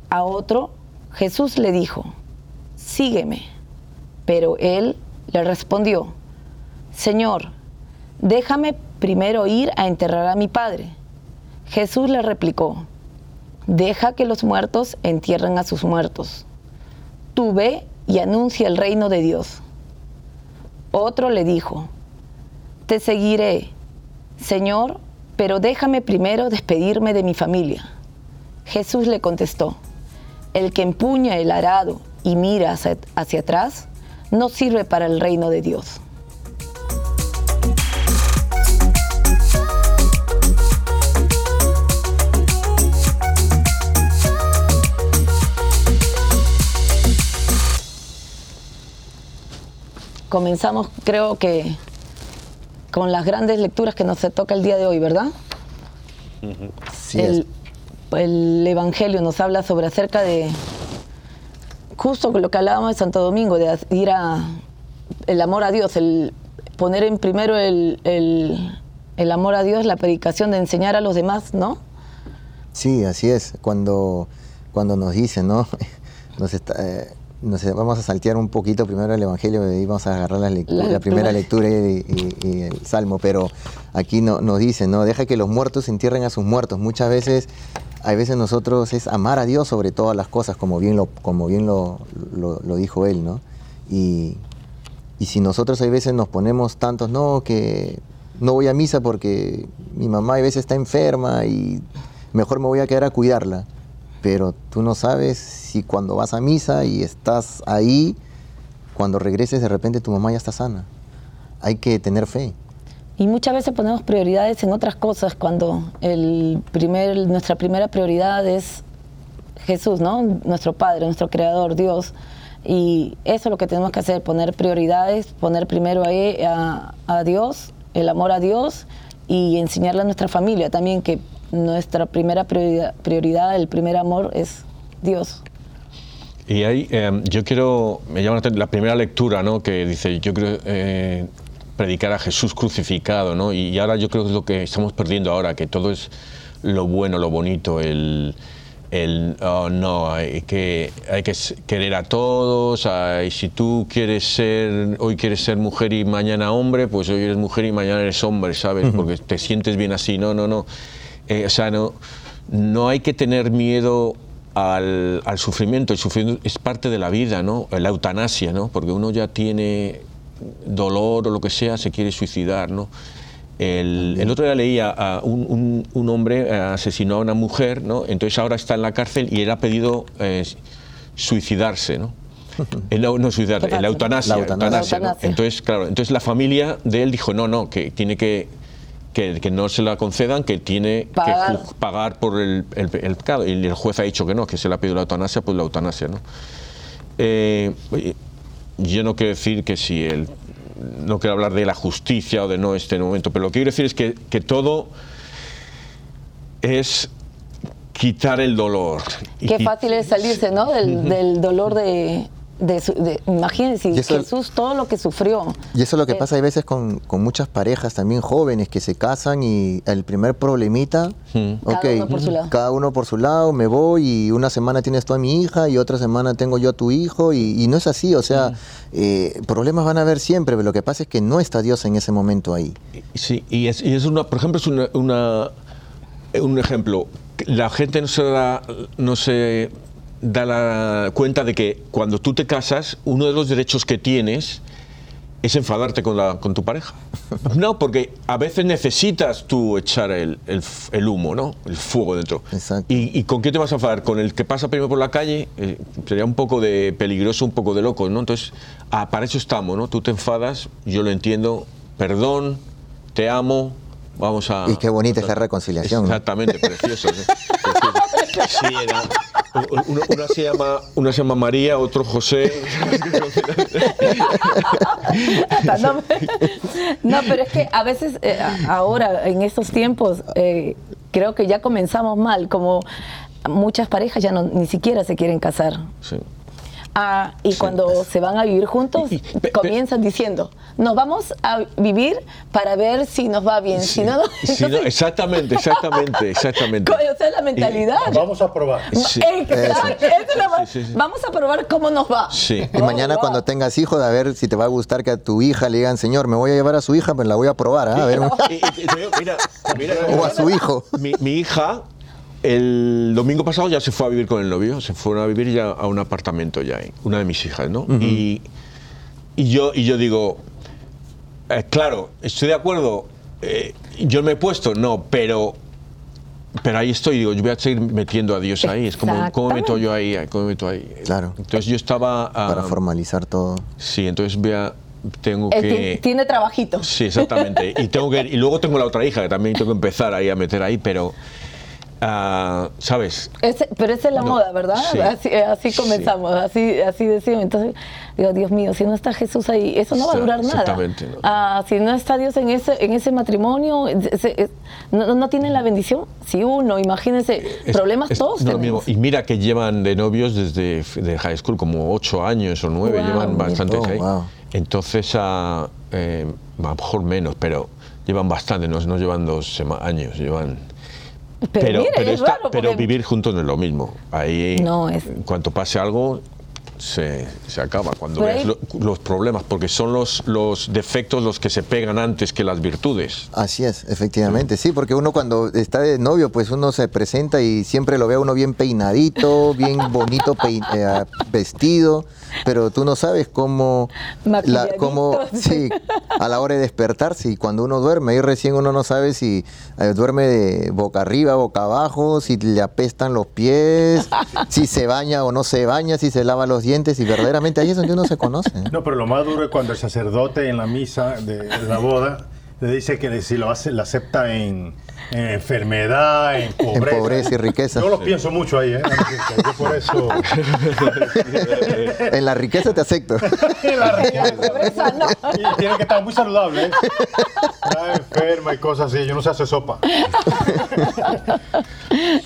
A otro, Jesús le dijo, sígueme. Pero él le respondió, Señor, déjame primero ir a enterrar a mi Padre. Jesús le replicó, deja que los muertos entierren a sus muertos. Tú ve y anuncia el reino de Dios. Otro le dijo, te seguiré, Señor, pero déjame primero despedirme de mi familia. Jesús le contestó, el que empuña el arado y mira hacia, hacia atrás, no sirve para el reino de Dios. Comenzamos creo que con las grandes lecturas que nos toca el día de hoy, ¿verdad? Sí el, el Evangelio nos habla sobre acerca de justo lo que hablábamos de Santo Domingo, de ir a el amor a Dios, el poner en primero el, el- el amor a Dios, la predicación de enseñar a los demás, ¿no? Sí, así es. Cuando, cuando nos dicen, ¿no? Nos está, eh, nos- vamos a saltear un poquito primero el Evangelio y vamos a agarrar la, primera lectura. y, el Salmo, pero aquí no, nos dicen, ¿no? Deja que los muertos entierren a sus muertos. Muchas veces, hay veces nosotros es amar a Dios sobre todas las cosas, como bien lo, como bien lo- lo dijo él, ¿no? Y, y si nosotros hay veces nos ponemos tantos, no, que no voy a misa porque mi mamá a veces está enferma y mejor me voy a quedar a cuidarla. Pero tú no sabes si cuando vas a misa y estás ahí, cuando regreses de repente tu mamá ya está sana. Hay que tener fe. Y muchas veces ponemos prioridades en otras cosas cuando el primer, nuestra primera prioridad es Jesús, ¿no? Nuestro Padre, nuestro Creador, Dios. Y eso es lo que tenemos que hacer, poner prioridades, poner primero a, e- a- a Dios, el amor a Dios y enseñarle a nuestra familia también que nuestra primera prioridad, prioridad, el primer amor es Dios. Y ahí eh, yo quiero, me llama la primera lectura, ¿no? Que dice, yo creo eh, predicar a Jesús crucificado, ¿no? Y, y ahora yo creo que es lo que estamos perdiendo ahora, que todo es lo bueno, lo bonito, el, el oh, no, hay que, hay que querer a todos, ay, si tú quieres ser, hoy quieres ser mujer y mañana hombre, pues hoy eres mujer y mañana eres hombre, ¿sabes? Porque te sientes bien así, no, no, no. Eh, o sea, no, no hay que tener miedo al, al sufrimiento. El sufrimiento es parte de la vida, ¿no? La eutanasia, ¿no? Porque uno ya tiene dolor o lo que sea, se quiere suicidar, ¿no? El, el otro día leía a un, un- un hombre eh, asesinó a una mujer, ¿no? Entonces ahora está en la cárcel y él ha pedido eh, suicidarse, ¿no? El, no, suicidarse, ¿Qué la pasa? eutanasia. La eutanasia. eutanasia, ¿no? La eutanasia. Entonces, claro, entonces la familia de él dijo, no, no, que tiene que, que, que no se la concedan, que tiene Pagar. que pagar por el, el, el pecado. Y el juez ha dicho que no, que se le ha pedido la eutanasia, pues la eutanasia, ¿no? Eh, yo no quiero decir que si el no quiero hablar de la justicia o de no este momento, pero lo que quiero decir es que, que todo es quitar el dolor. Qué fácil es salirse, ¿no? Del, del dolor de, de, su- de- imagínense, Y eso- Jesús todo lo que sufrió. Y eso es lo que Eh, pasa hay veces con, con muchas parejas también jóvenes que se casan y el primer problemita, Mm. Cada ok, uno por su lado. cada uno por su lado, me voy y una semana tienes tú a mi hija y otra semana tengo yo a tu hijo y, y no es así, o sea, eh, problemas van a haber siempre, pero lo que pasa es que no está Dios en ese momento ahí. Sí, y es, y es una, por ejemplo, es una, una- un ejemplo. La gente no se da, no se da la cuenta de que cuando tú te casas, uno de los derechos que tienes es enfadarte con, la, con tu pareja. No, porque a veces necesitas tú echar el, el humo, ¿no? El fuego dentro. Exacto. ¿Y, y con qué te vas a enfadar? ¿Con el que pasa primero por la calle? Eh, sería un poco de peligroso, un poco de loco, ¿no? Entonces, ah, para eso estamos, ¿no? Tú te enfadas, yo lo entiendo, perdón, te amo, vamos a... Y qué bonita es la reconciliación, ¿no? Exactamente, precioso. ¿no? Sí, era- se llama, una se llama María, otro José. No, pero es que a veces, eh, ahora, en estos tiempos, eh, creo que ya comenzamos mal, como muchas parejas ya no, ni siquiera se quieren casar. Sí. Ah, y cuando se van a vivir juntos, Y- y- comienzan diciendo, nos vamos a vivir para ver si nos va bien, si no, no. Sí, no, exactamente, exactamente, exactamente. esa es la mentalidad. Vamos a probar. Sí. Exacto, es la- sí. Vamos a probar cómo nos va. Sí. Y mañana Oh, cuando tengas hijos, a ver si te va a gustar que a tu hija le digan, señor, me voy a llevar a su hija, pues la voy a probar, ¿ah? a ver, Y- y- y te digo, mira, mira, o a su hijo. Mi, mi hija, el domingo pasado ya se fue a vivir con el novio, se fueron a vivir ya a un apartamento ya, ahí, una de mis hijas, ¿no? y, y yo, y yo digo, eh, claro, estoy de acuerdo, eh, yo me he puesto, no, pero... Pero ahí estoy, digo, yo voy a seguir metiendo a Dios ahí. Es como, ¿cómo me meto yo ahí? ¿Cómo me meto ahí? Claro. Entonces yo estaba... ah, para formalizar todo. Sí, entonces voy a- tengo que... tiene trabajito. Sí, exactamente. Y, tengo que, y luego tengo la otra hija que también tengo que empezar ahí a meter ahí, pero, ah, ¿sabes? Ese- pero esa es la No, moda, ¿verdad? sí. Así, así Sí. comenzamos, así, así decimos. Entonces, digo, Dios mío, si no está Jesús ahí, eso no va a durar nada. exactamente, no. Ah, si no está Dios en ese, en ese matrimonio, ese- es- no, no tienen la bendición. Si uno, imagínense, Es- problemas es- todos lo mismo. Y mira que llevan de novios desde f- de high school como ocho años o nueve, Wow. llevan bastantes Oh, ahí. wow. Entonces, eh, a lo mejor menos, pero llevan bastante, no, no llevan dos años, llevan... Pero, mira, es esta- raro pero porque- vivir juntos no es lo mismo. Ahí, No, es- en cuanto pase algo, se, se acaba. Cuando ves lo- los problemas, porque son los, los defectos los que se pegan antes que las virtudes. Así es, efectivamente, sí, porque uno cuando está de novio, pues uno se presenta y siempre lo ve a uno bien peinadito, bien bonito pein- eh, vestido, pero tú no sabes cómo, la, cómo, sí, a la hora de despertarse y cuando uno duerme, ahí recién uno no sabe si eh, duerme de boca arriba, boca abajo, si le apestan los pies, si se baña o no se baña, si se lava los dientes y verdaderamente ahí es donde uno se conoce. ¿eh? No, pero lo más duro es cuando el sacerdote en la misa de la boda le dice que si lo hace, la acepta en, en enfermedad, en pobreza. En pobreza y riqueza. Yo lo pienso mucho ahí, ¿eh? Yo por eso. en la riqueza te acepto. en la riqueza. no. Y tiene que estar muy saludable, ¿eh? Está enferma y cosas así. Yo no sé hacer sopa.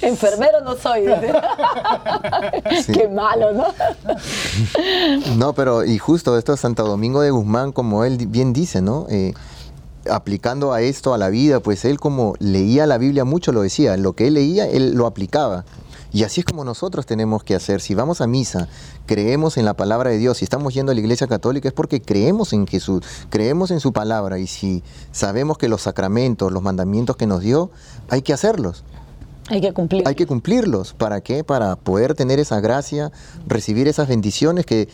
Enfermero no soy. Sí. Qué malo, ¿no? no, pero y justo esto es Santo Domingo de Guzmán, como él bien dice, ¿no? Eh, aplicando a esto, a la vida, pues él como leía la Biblia mucho lo decía, lo que él leía, él lo aplicaba. Y así es como nosotros tenemos que hacer. Si vamos a misa, creemos en la palabra de Dios, si estamos yendo a la iglesia católica es porque creemos en Jesús, creemos en su palabra y si sabemos que los sacramentos, los mandamientos que nos dio, hay que hacerlos. Hay que cumplirlos. Hay que cumplirlos. ¿Para qué? Para poder tener esa gracia, recibir esas bendiciones que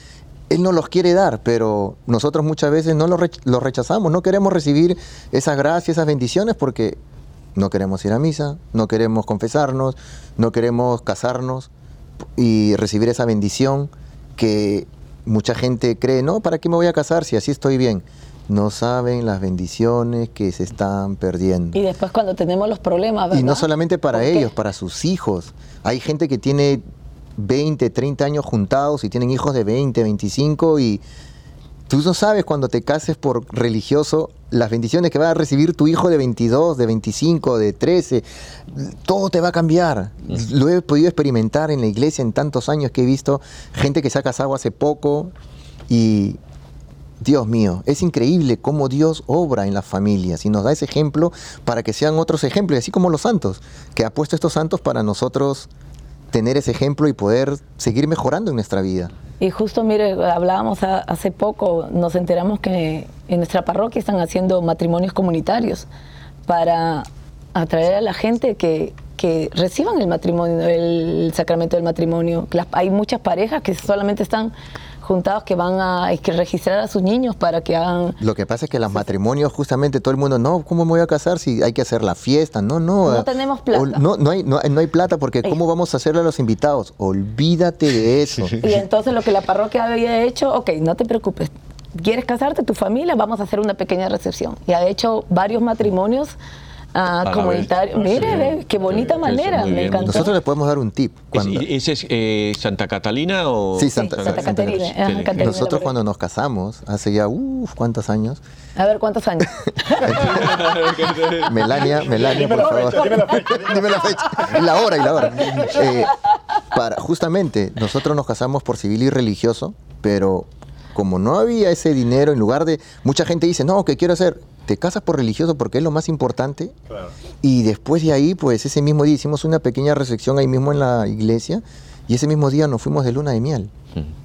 él no los quiere dar, pero nosotros muchas veces no los, rechazamos, no queremos recibir esas gracias, esas bendiciones porque no queremos ir a misa, no queremos confesarnos, no queremos casarnos y recibir esa bendición que mucha gente cree, no, ¿para qué me voy a casar si así estoy bien? No saben las bendiciones que se están perdiendo. Y después cuando tenemos los problemas, ¿verdad? Y no solamente para ellos, para sus hijos. Hay gente que tiene 20, 30 años juntados y tienen hijos de 20, 25 y tú no sabes cuando te cases por religioso las bendiciones que va a recibir tu hijo de 22, de 25, de 13, todo te va a cambiar. Lo he podido experimentar en la iglesia en tantos años que he visto gente que se ha casado hace poco y Dios mío, es increíble cómo Dios obra en las familias y nos da ese ejemplo para que sean otros ejemplos, así como los santos, que ha puesto estos santos para nosotros tener ese ejemplo y poder seguir mejorando en nuestra vida. Y justo, mire, hablábamos hace poco, nos enteramos que en nuestra parroquia están haciendo matrimonios comunitarios para atraer a la gente que, que reciban el matrimonio, el sacramento del matrimonio. hay muchas parejas que solamente están juntados que van a que registrar a sus niños para que hagan... Lo que pasa es que los matrimonios, justamente todo el mundo, no, ¿cómo me voy a casar si hay que hacer la fiesta? No, no. No tenemos plata. no, no, hay, no, hay plata porque ¿cómo vamos a hacerle a los invitados? Olvídate de eso. Y entonces lo que la parroquia había hecho, ok, no te preocupes, ¿quieres casarte? Tu familia, vamos a hacer una pequeña recepción. Y ha hecho varios matrimonios Ah, comunitario. Mire, qué bonita manera, me encanta. Nosotros le podemos dar un tip. Cuando... ¿Ese es eh, Santa Catalina o...? Sí, Santa, Catalina. Nosotros cuando nos casamos, hace ya, uff, ¿cuántos años? A ver, ¿cuántos años? Melania, Melania, por favor. dime la fecha. Dime la fecha. la hora y la hora. Eh, para, justamente, nosotros nos casamos por civil y religioso, pero como no había ese dinero, en lugar de... Mucha gente dice, no, ¿qué quiero hacer? Te casas por religioso porque es lo más importante. Y después de ahí, pues ese mismo día hicimos una pequeña recepción ahí mismo en la iglesia y ese mismo día nos fuimos de luna de miel.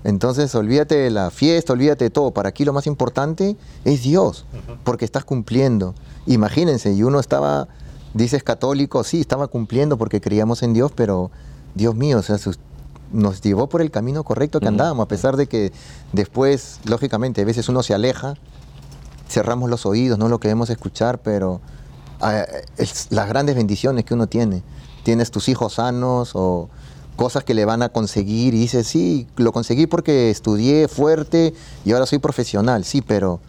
Entonces, olvídate de la fiesta, olvídate de todo. Para aquí lo más importante es Dios, porque estás cumpliendo. Imagínense, y uno estaba, dices católico, sí, estaba cumpliendo porque creíamos en Dios, pero Dios mío, o sea, nos llevó por el camino correcto que andábamos, a pesar de que después, lógicamente, a veces uno se aleja cerramos los oídos, no lo queremos escuchar, pero ah, las grandes bendiciones que uno tiene. Tienes tus hijos sanos o cosas que le van a conseguir y dices, sí, lo conseguí porque estudié fuerte y ahora soy profesional, sí, pero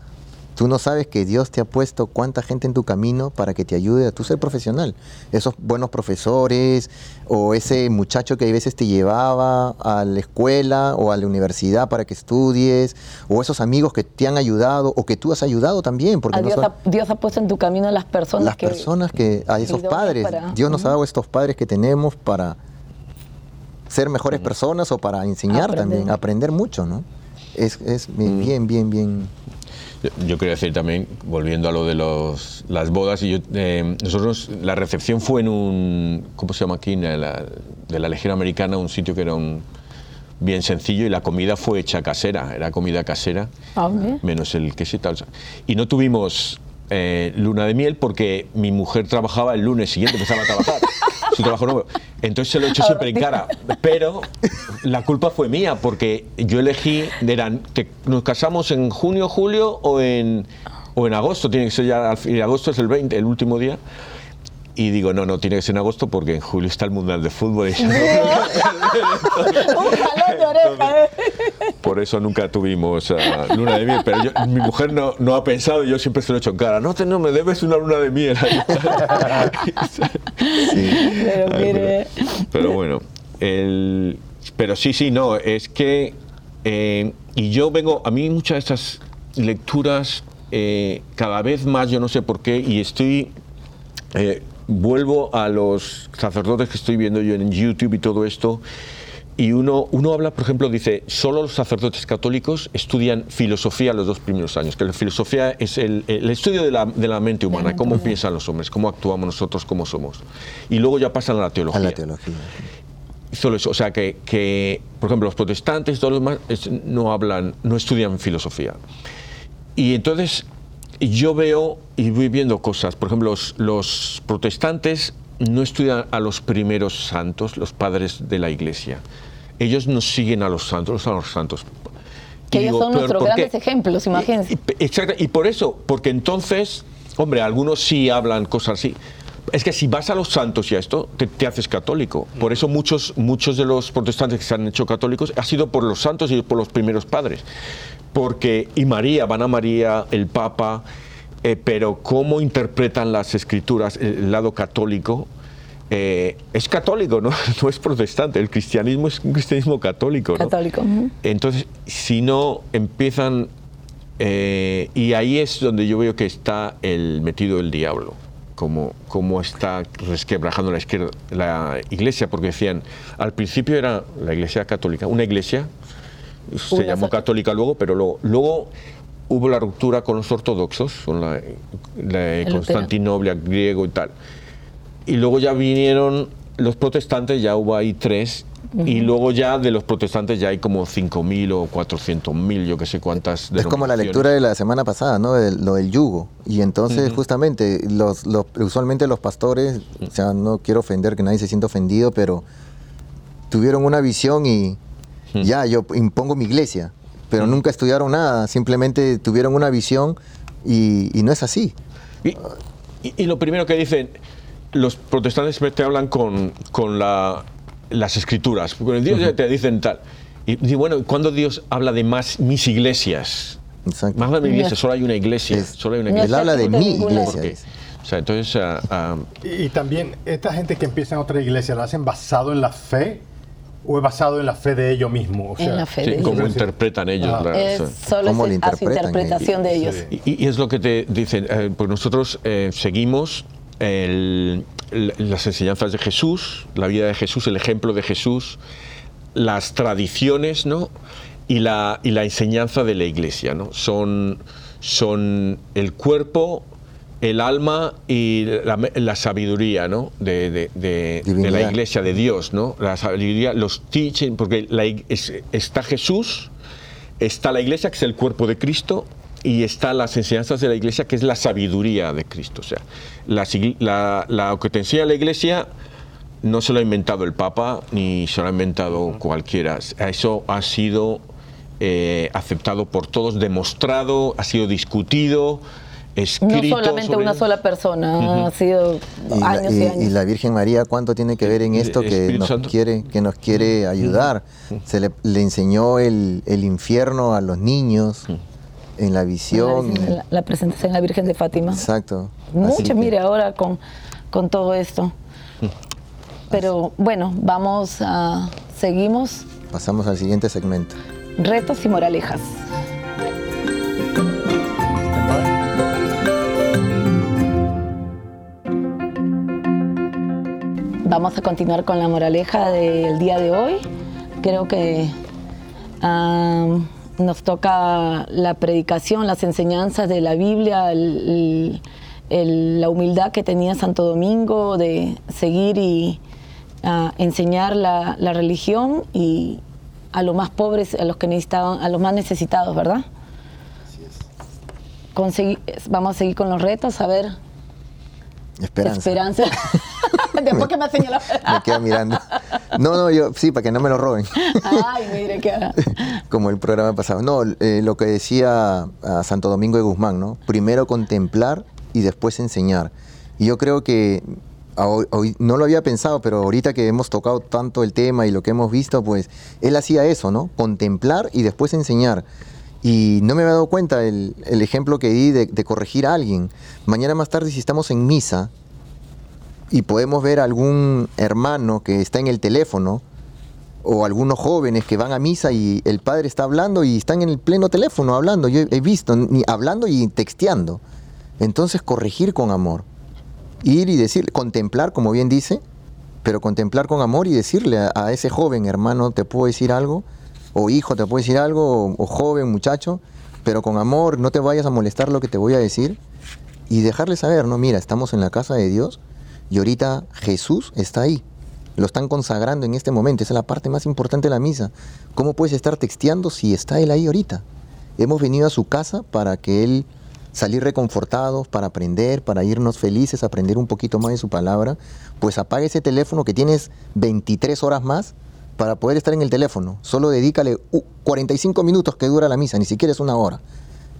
Tú no sabes que Dios te ha puesto cuánta gente en tu camino para que te ayude a tú ser profesional. Esos buenos profesores o ese muchacho que a veces te llevaba a la escuela o a la universidad para que estudies o esos amigos que te han ayudado o que tú has ayudado también. Porque Dios, ha, puesto en tu camino a las personas las personas que a esos padres. Dios nos ha dado estos padres que tenemos para ser mejores personas o para enseñar también, aprender mucho, ¿no? Es, es bien, bien, bien yo, quería decir también, volviendo a lo de los, las bodas, y eh, nosotros, la recepción fue en un, ¿cómo se llama aquí? de la Legión Americana, un sitio que era un, bien sencillo y la comida fue hecha casera, era comida casera, ah, menos el queso y tal. Y no tuvimos eh, luna de miel porque mi mujer trabajaba el lunes siguiente, empezaba a trabajar. su trabajo nuevo. Entonces se lo he hecho siempre en cara. Pero la culpa fue mía porque yo elegí, eran, que nos casamos en junio, julio o en, o en agosto, tiene que ser ya, agosto es el 20, el último día. Y digo, no, no, tiene que ser en agosto porque en julio está el Mundial de Fútbol. y- Un jalón de oreja, ¿eh? Por eso nunca tuvimos ah, luna de miel. Pero yo- mi mujer no, no ha pensado y yo siempre se lo he hecho en cara. No, te, no me debes una luna de miel. Pero mire. Pero bueno, el- pero sí, sí, no, es que, eh, y yo vengo, a mí muchas de estas lecturas, eh, cada vez más, yo no sé por qué, y estoy, eh, vuelvo a los sacerdotes que estoy viendo yo en YouTube y todo esto, y uno, uno habla, por ejemplo, dice, solo los sacerdotes católicos estudian filosofía los dos primeros años, que la filosofía es el, el estudio de la, de la mente humana, cómo piensan los hombres, cómo actuamos nosotros, cómo somos. Y luego ya pasan a la A teología. la teología. Solo eso, o sea que, que, por ejemplo, los protestantes todos los demás no hablan, no estudian filosofía. Y entonces yo veo y voy viendo cosas. Por ejemplo, los, los protestantes no estudian a los primeros santos, los padres de la iglesia. Ellos no siguen a los santos, a los santos. Que ellos digo, son ¿pero nuestros qué? grandes ejemplos, imagínense. Exacto, y por eso, porque entonces, hombre, algunos sí hablan cosas así. Es que si vas a los santos y a esto, te, te haces católico. Por eso muchos, muchos de los protestantes que se han hecho católicos ha sido por los santos y por los primeros padres. Porque, y María, van a María, el Papa, eh, pero cómo interpretan las escrituras, el, lado católico, eh, es católico, ¿no? no es protestante. El cristianismo es un cristianismo católico. ¿no? Católico. Entonces, si no empiezan, eh, y ahí es donde yo veo que está el metido el diablo, como, como está resquebrajando la, izquierda, la iglesia, porque decían, al principio era la iglesia católica, una iglesia, se Una llamó católica luego, pero luego, luego hubo la ruptura con los ortodoxos, con la, la Constantinopla, griego y tal. Y luego ya vinieron los protestantes, ya hubo ahí tres, y luego ya de los protestantes ya hay como 5.000 o 400.000, yo que sé cuántas Es como la lectura de la semana pasada, ¿no? De lo del yugo. Y entonces, justamente, los, los- usualmente los pastores, o sea, no quiero ofender, que nadie se sienta ofendido, pero tuvieron una visión y ya, yo impongo mi iglesia. Pero nunca estudiaron nada, simplemente tuvieron una visión y, y no es así. Y, y- y lo primero que dicen, los protestantes siempre te hablan con, con la- las escrituras, porque Dios ya te dicen tal. Y, y bueno, ¿cuándo Dios habla de más mis iglesias? Exacto. Más de mi iglesia, solo hay una iglesia, Es- solo hay una iglesia. Él habla de en mi iglesia. ¿Por qué? dice. O sea, entonces, ah, Y, y también, esta gente que empieza en otra iglesia, ¿lo hacen basado en la fe o es basado en la fe de ellos mismos? O En la fe sí, de ellos. cómo decir, interpretan ellos. Ah. la- Es sea. solo ¿Cómo es lo a su interpretan interpretación de ellos. Sí. Y, y es lo que te dicen, eh, pues nosotros eh, seguimos el- las enseñanzas de Jesús, la vida de Jesús, el ejemplo de Jesús, las tradiciones, ¿no? Y la, y la enseñanza de la iglesia, ¿no? Son, son el cuerpo, el alma y la, la sabiduría, ¿no? De, de- de- de la iglesia, de Dios, ¿no? La sabiduría, los teaching, porque la es- está Jesús, está la iglesia, que es el cuerpo de Cristo, y está las enseñanzas de la iglesia, que es la sabiduría de Cristo. O sea, igl- la, la que te enseña la iglesia no se lo ha inventado el Papa, ni se lo ha inventado cualquiera. Eso ha sido eh, aceptado por todos, demostrado, ha sido discutido, No escrito. solamente sobre una sola persona, ha sido Y la, años y, y- años. y la Virgen María, ¿cuánto tiene que ver en esto que nos quiere, que nos quiere ayudar? Se le, le enseñó el, el infierno a los niños en la visión. Y- la- la presentación de la Virgen de Fátima. exacto. Que mire, ahora con, con todo esto. Pero bueno, vamos a. Seguimos. Pasamos al siguiente segmento. Retos y moralejas. Vamos a continuar con la moraleja del día de hoy. Creo que nos toca la predicación, las enseñanzas de la Biblia, el- el- la humildad que tenía Santo Domingo de seguir y ah, enseñar la, la religión y a los más pobres, a los que necesitaban, a los más necesitados, ¿verdad? Consegui- vamos a seguir con los retos, a ver. Esperanza. Esperanza. Después que me ha señalado. Me queda mirando. No, no, yo sí, para que no me lo roben. Ay, mire que. Como el programa pasado. No, eh, lo que decía a Santo Domingo de Guzmán, ¿no? Primero contemplar y después enseñar. Y yo creo que hoy, no lo había pensado, pero ahorita que hemos tocado tanto el tema y lo que hemos visto, pues él hacía eso, ¿no? Contemplar y después enseñar. Y no me había dado cuenta el, ejemplo que di de, de, corregir a alguien. Mañana más tarde, si estamos en misa y podemos ver algún hermano que está en el teléfono, o algunos jóvenes que van a misa y el padre está hablando y están en el pleno teléfono hablando. Yo he visto, hablando y texteando. Entonces corregir con amor. Ir y decir, contemplar, como bien dice, pero contemplar con amor y decirle a, ese joven, hermano, ¿te puedo decir algo? O hijo, ¿te puedo decir algo? O, joven, muchacho, pero con amor, no te vayas a molestar lo que te voy a decir. Y dejarle saber, no, mira, estamos en la casa de Dios y ahorita Jesús está ahí lo están consagrando en este momento. Esa es la parte más importante de la misa. ¿Cómo puedes estar texteando si está Él ahí ahorita? Hemos venido a su casa para que Él salir reconfortados, para aprender, para irnos felices, aprender un poquito más de su palabra. Pues apague ese teléfono que tienes 23 horas más para poder estar en el teléfono. Solo dedícale 45 minutos que dura la misa, ni siquiera es una hora.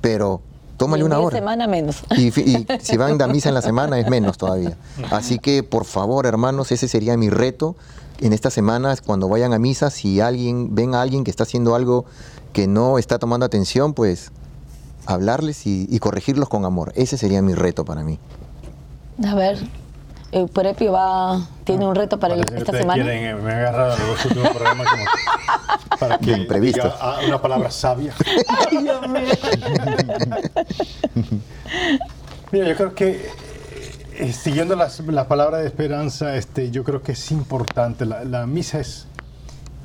Pero tómale una hora. semana menos. Y, si van a misa en la semana es menos todavía. Así que, por favor, hermanos, ese sería mi reto en estas semanas, cuando vayan a misa, si alguien, ven a alguien que está haciendo algo que no está tomando atención, pues hablarles y corregirlos con amor. Ese sería mi reto para mí. A ver, el Prepio va, tiene un reto para esta semana. Quieren, me han agarrado los últimos programas como para que Imprevisto. Diga una palabra sabia. Mira, yo creo que eh, siguiendo las, la palabra de esperanza, este, yo creo que es importante. La, misa es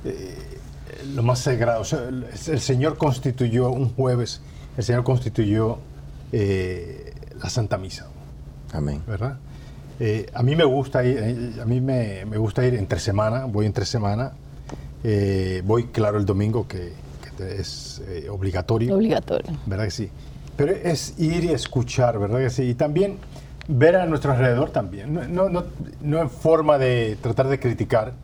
eh, lo más sagrado. el, Señor constituyó un jueves, el Señor constituyó eh, la Santa Misa. Amén. ¿Verdad? Eh, a mí me gusta ir, eh, a mí me, gusta ir entre semana, voy entre semana. Eh, voy, claro, el domingo, que, es obligatorio. Obligatorio. ¿Verdad que sí? Pero es ir y escuchar, ¿verdad que sí? Y también ver a nuestro alrededor también. No, no, no, en forma de tratar de criticar,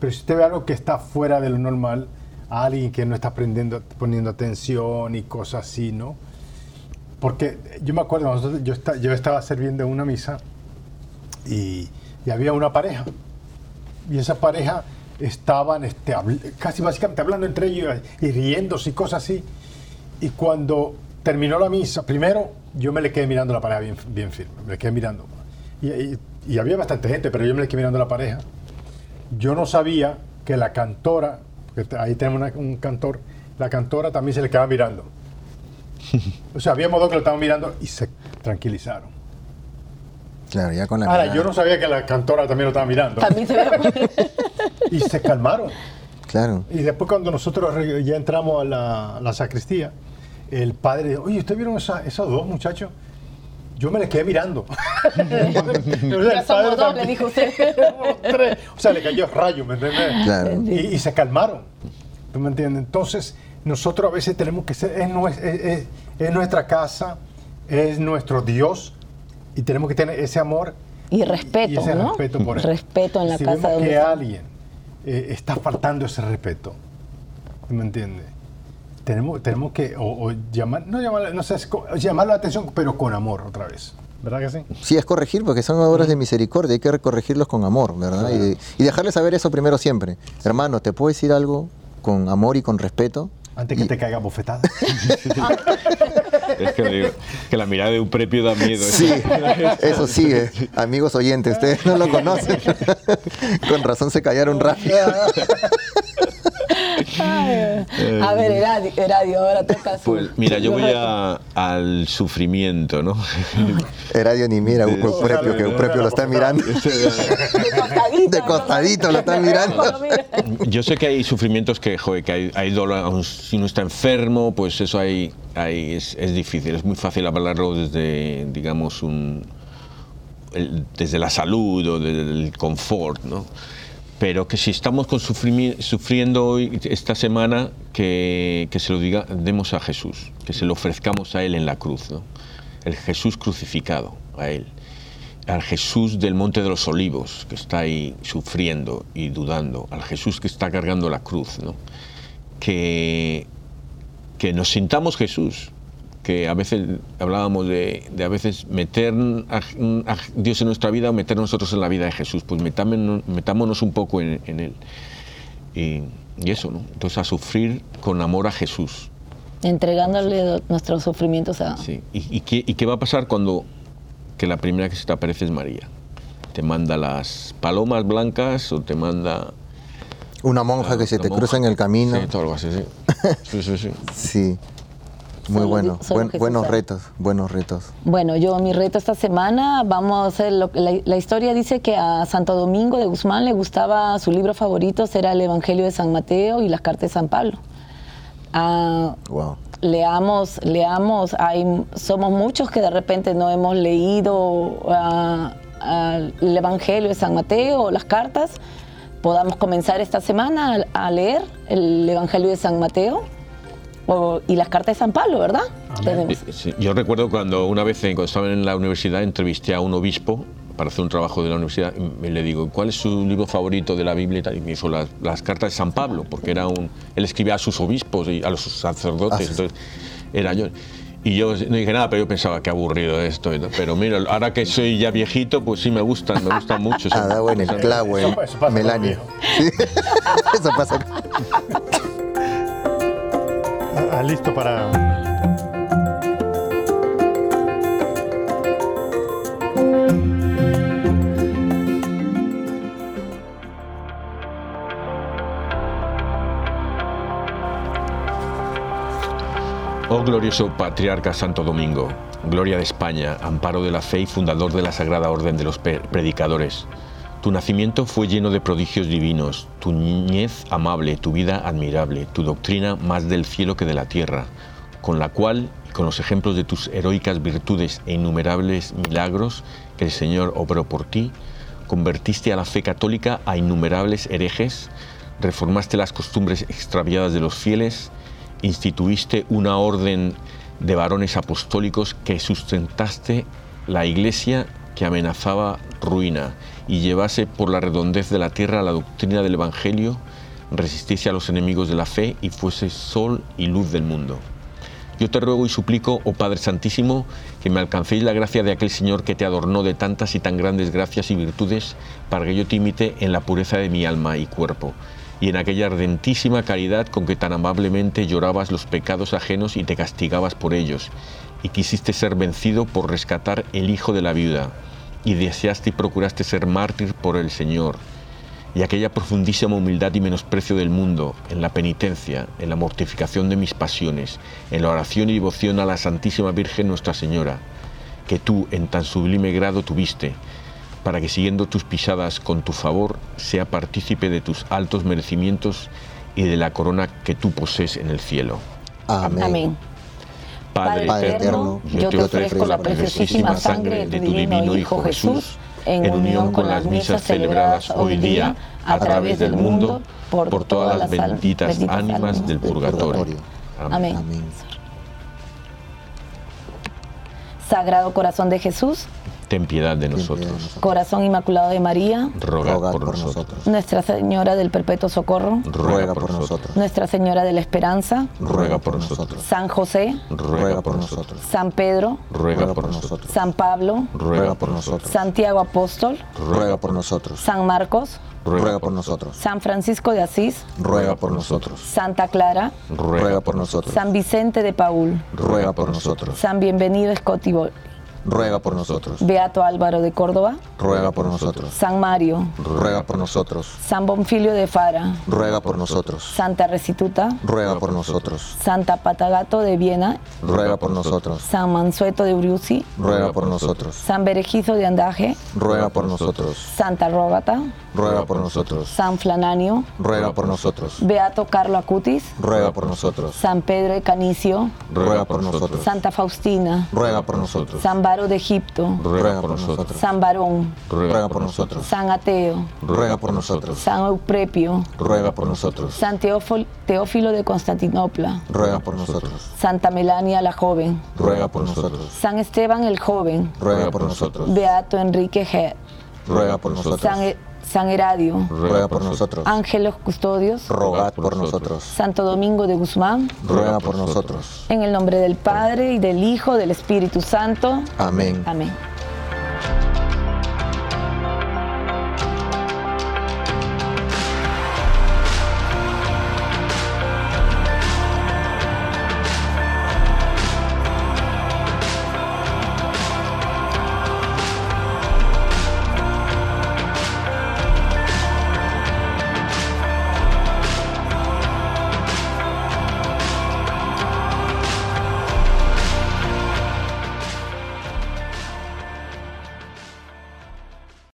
pero si usted ve algo que está fuera de lo normal, a alguien que no está aprendiendo, poniendo atención y cosas así, ¿no? Porque yo me acuerdo, yo, yo estaba sirviendo una misa y, había una pareja. Y esa pareja estaban este, casi básicamente hablando entre ellos y riéndose y cosas así. Y cuando terminó la misa, primero yo me le quedé mirando la pareja bien, bien firme, me le quedé mirando. Y, y, había bastante gente, pero yo me le quedé mirando la pareja. Yo no sabía que la cantora, porque ahí tenemos un cantor, la cantora también se le quedaba mirando. O sea, había modo que lo estaban mirando y se tranquilizaron. Claro, ya con la Ahora, yo no sabía que la cantora también lo estaba mirando. También se Y se calmaron. Claro. Y después cuando nosotros ya entramos a la, sacristía, el padre dijo, oye, ¿ustedes vieron esos dos muchachos? Yo me les quedé mirando. ya somos dos, le dijo usted. o sea, le cayó rayo, ¿me entiendes? Claro. Y, se calmaron. ¿Tú me entiendes? Entonces, nosotros a veces tenemos que ser, es, es nuestra casa, es nuestro Dios, y tenemos que tener ese amor y respeto, ese ¿no? respeto por él. Respeto en la si casa vemos que alguien eh, está faltando ese respeto, ¿me entiendes? Tenemos, tenemos que o, llamar, no llamar, no sé, llamar la atención, pero con amor otra vez. ¿Verdad que sí? Sí, es corregir, porque son obras de misericordia, hay que corregirlos con amor, ¿verdad? Y, y dejarles saber eso primero siempre. Hermano, ¿te puedo decir algo con amor y con respeto? Antes que te caiga bofetada. es que, que, la mirada de un prepio da miedo. Sí, eso sí, eh. amigos oyentes, ustedes no lo conocen. Con razón se callaron rápido. a ver, Eradio, ahora toca su, Pues mira, yo voy al sufrimiento, ¿no? Eradio ni mira, un prepio, que un prepio lo está mirando. De costadito, lo está mirando. Yo sé que hay sufrimientos que, joder, que hay, hay dolor, si uno está enfermo, pues eso hay, hay es, es, difícil, es muy fácil hablarlo desde, digamos, un, desde la salud o desde el confort, ¿no? Pero que si estamos sufriendo hoy, esta semana, que, que, se lo diga, demos a Jesús, que se lo ofrezcamos a Él en la cruz, ¿no? el Jesús crucificado, a Él, al Jesús del Monte de los Olivos, que está ahí sufriendo y dudando, al Jesús que está cargando la cruz, ¿no? que, que nos sintamos Jesús, que a veces hablábamos de, de a veces meter a, a Dios en nuestra vida o meter nosotros en la vida de Jesús, pues metámonos, metámonos un poco en, en Él. Y, y eso, ¿no? Entonces a sufrir con amor a Jesús. Entregándole do- nuestros sufrimientos a... Sí. ¿Y, y qué, y qué va a pasar cuando que la primera que se te aparece es María? ¿Te manda las palomas blancas o te manda... Una monja que se te monja? cruza en el camino. Sí, todo algo así, sí. Sí, sí, sí. Sí. Muy bueno. Buen- buenos sabe. retos, buenos retos. Bueno, yo mi reto esta semana, vamos a hacer lo que la, la historia dice que a Santo Domingo de Guzmán le gustaba su libro favorito era el Evangelio de San Mateo y las cartas de San Pablo. Ah, Wow. leamos, leamos, hay, somos muchos que de repente no hemos leído ah, ah, el Evangelio de San Mateo o las cartas, podamos comenzar esta semana a, a leer el Evangelio de San Mateo o- y las cartas de San Pablo, ¿verdad? Tenemos. Sí, Yo recuerdo cuando una vez, eh, cuando estaba en la universidad, entrevisté a un obispo para hacer un trabajo de la universidad y le digo, ¿cuál es su libro favorito de la Biblia? Y me hizo las, las cartas de San Pablo, porque era un, él escribía a sus obispos y a los sacerdotes, Ah, sí. entonces era yo. Y yo no dije nada, pero yo pensaba, qué aburrido esto. Pero mira, ahora que soy ya viejito, pues sí me gustan, me gustan mucho. Ah, da bueno, el clavo, el Eso- eso pasa con Melania. Sí. Eso pasa. Ah, listo para. Oh glorioso patriarca Santo Domingo, gloria de España, amparo de la fe y fundador de la Sagrada Orden de los Predicadores. Tu nacimiento fue lleno de prodigios divinos, tu niñez amable, tu vida admirable, tu doctrina más del cielo que de la tierra, con la cual y con los ejemplos de tus heroicas virtudes e innumerables milagros que el Señor obró por ti, convertiste a la fe católica a innumerables herejes, reformaste las costumbres extraviadas de los fieles, instituiste una orden de varones apostólicos que sustentaste la iglesia que amenazaba ruina y llevase por la redondez de la tierra la doctrina del Evangelio, resististe a los enemigos de la fe y fuese sol y luz del mundo. Yo te ruego y suplico, oh Padre Santísimo, que me alcancéis la gracia de aquel Señor que te adornó de tantas y tan grandes gracias y virtudes, para que yo te imite en la pureza de mi alma y cuerpo, y en aquella ardentísima caridad con que tan amablemente llorabas los pecados ajenos y te castigabas por ellos, y quisiste ser vencido por rescatar el hijo de la viuda, y deseaste y procuraste ser mártir por el Señor, y aquella profundísima humildad y menosprecio del mundo, en la penitencia, en la mortificación de mis pasiones, en la oración y devoción a la Santísima Virgen Nuestra Señora, que tú en tan sublime grado tuviste, para que siguiendo tus pisadas con tu favor, sea partícipe de tus altos merecimientos y de la corona que tú posees en el cielo. Amén. Amén. Padre, Padre eterno, eterno, yo te ofrezco la preciosísima sangre de tu divino Hijo Jesús, en unión con las misas celebradas hoy día a través del mundo, por todas las benditas ánimas del purgatorio. Amén. Amén. Sagrado Corazón de Jesús, Ten piedad de nosotros. nosotros. Corazón Inmaculado de María, Roga Rogad por nosotros. Nuestra Señora del Perpetuo Socorro, Ruega por nosotros. Nuestra Señora de la Esperanza, Ruega por nosotros. San José, Ruega por nosotros. San Pedro, Ruega por nosotros. San Pablo, Ruega por nosotros. Santiago Apóstol, Ruega por nosotros. San Marcos, Ruega por nosotros. San Francisco de Asís, Ruega por nosotros. Santa Clara, Ruega por nosotros. San Vicente de Paul, Ruega por nosotros. San Bienvenido Escotibo, Ruega por nosotros. Beato Álvaro de Córdoba, Ruega por nosotros. San Mario, Ruega por nosotros. San Bonfilio de Fara, Ruega por nosotros. Santa Restituta, Ruega por nosotros. Santa Patagato de Viena, Ruega por nosotros. San Mansueto de Uriusi, Ruega por nosotros. San Berejizo de Andaje, Ruega por nosotros. Santa Rógata, Ruega por nosotros. San Flananio, Ruega por nosotros. Beato Carlo Acutis, Ruega por nosotros. San Pedro de Canicio, Ruega por nosotros. Santa Faustina, Ruega por nosotros. San De Egipto, Ruega por nosotros. San Barón, Ruega por nosotros. San Ateo, Ruega por nosotros. San Euprepio, Ruega por nosotros. San Teófilo, Teófilo de Constantinopla, Ruega por nosotros. Santa Melania la joven, Ruega por nosotros. San Esteban el joven, Ruega por nosotros. Beato Enrique G, Ruega por nosotros. San E- San Heradio, ruega por nosotros. ángelos custodios, Rogad por nosotros. Santo Domingo de Guzmán, Ruega por nosotros. en el nombre del Padre y del Hijo, del Espíritu Santo. Amén. Amén.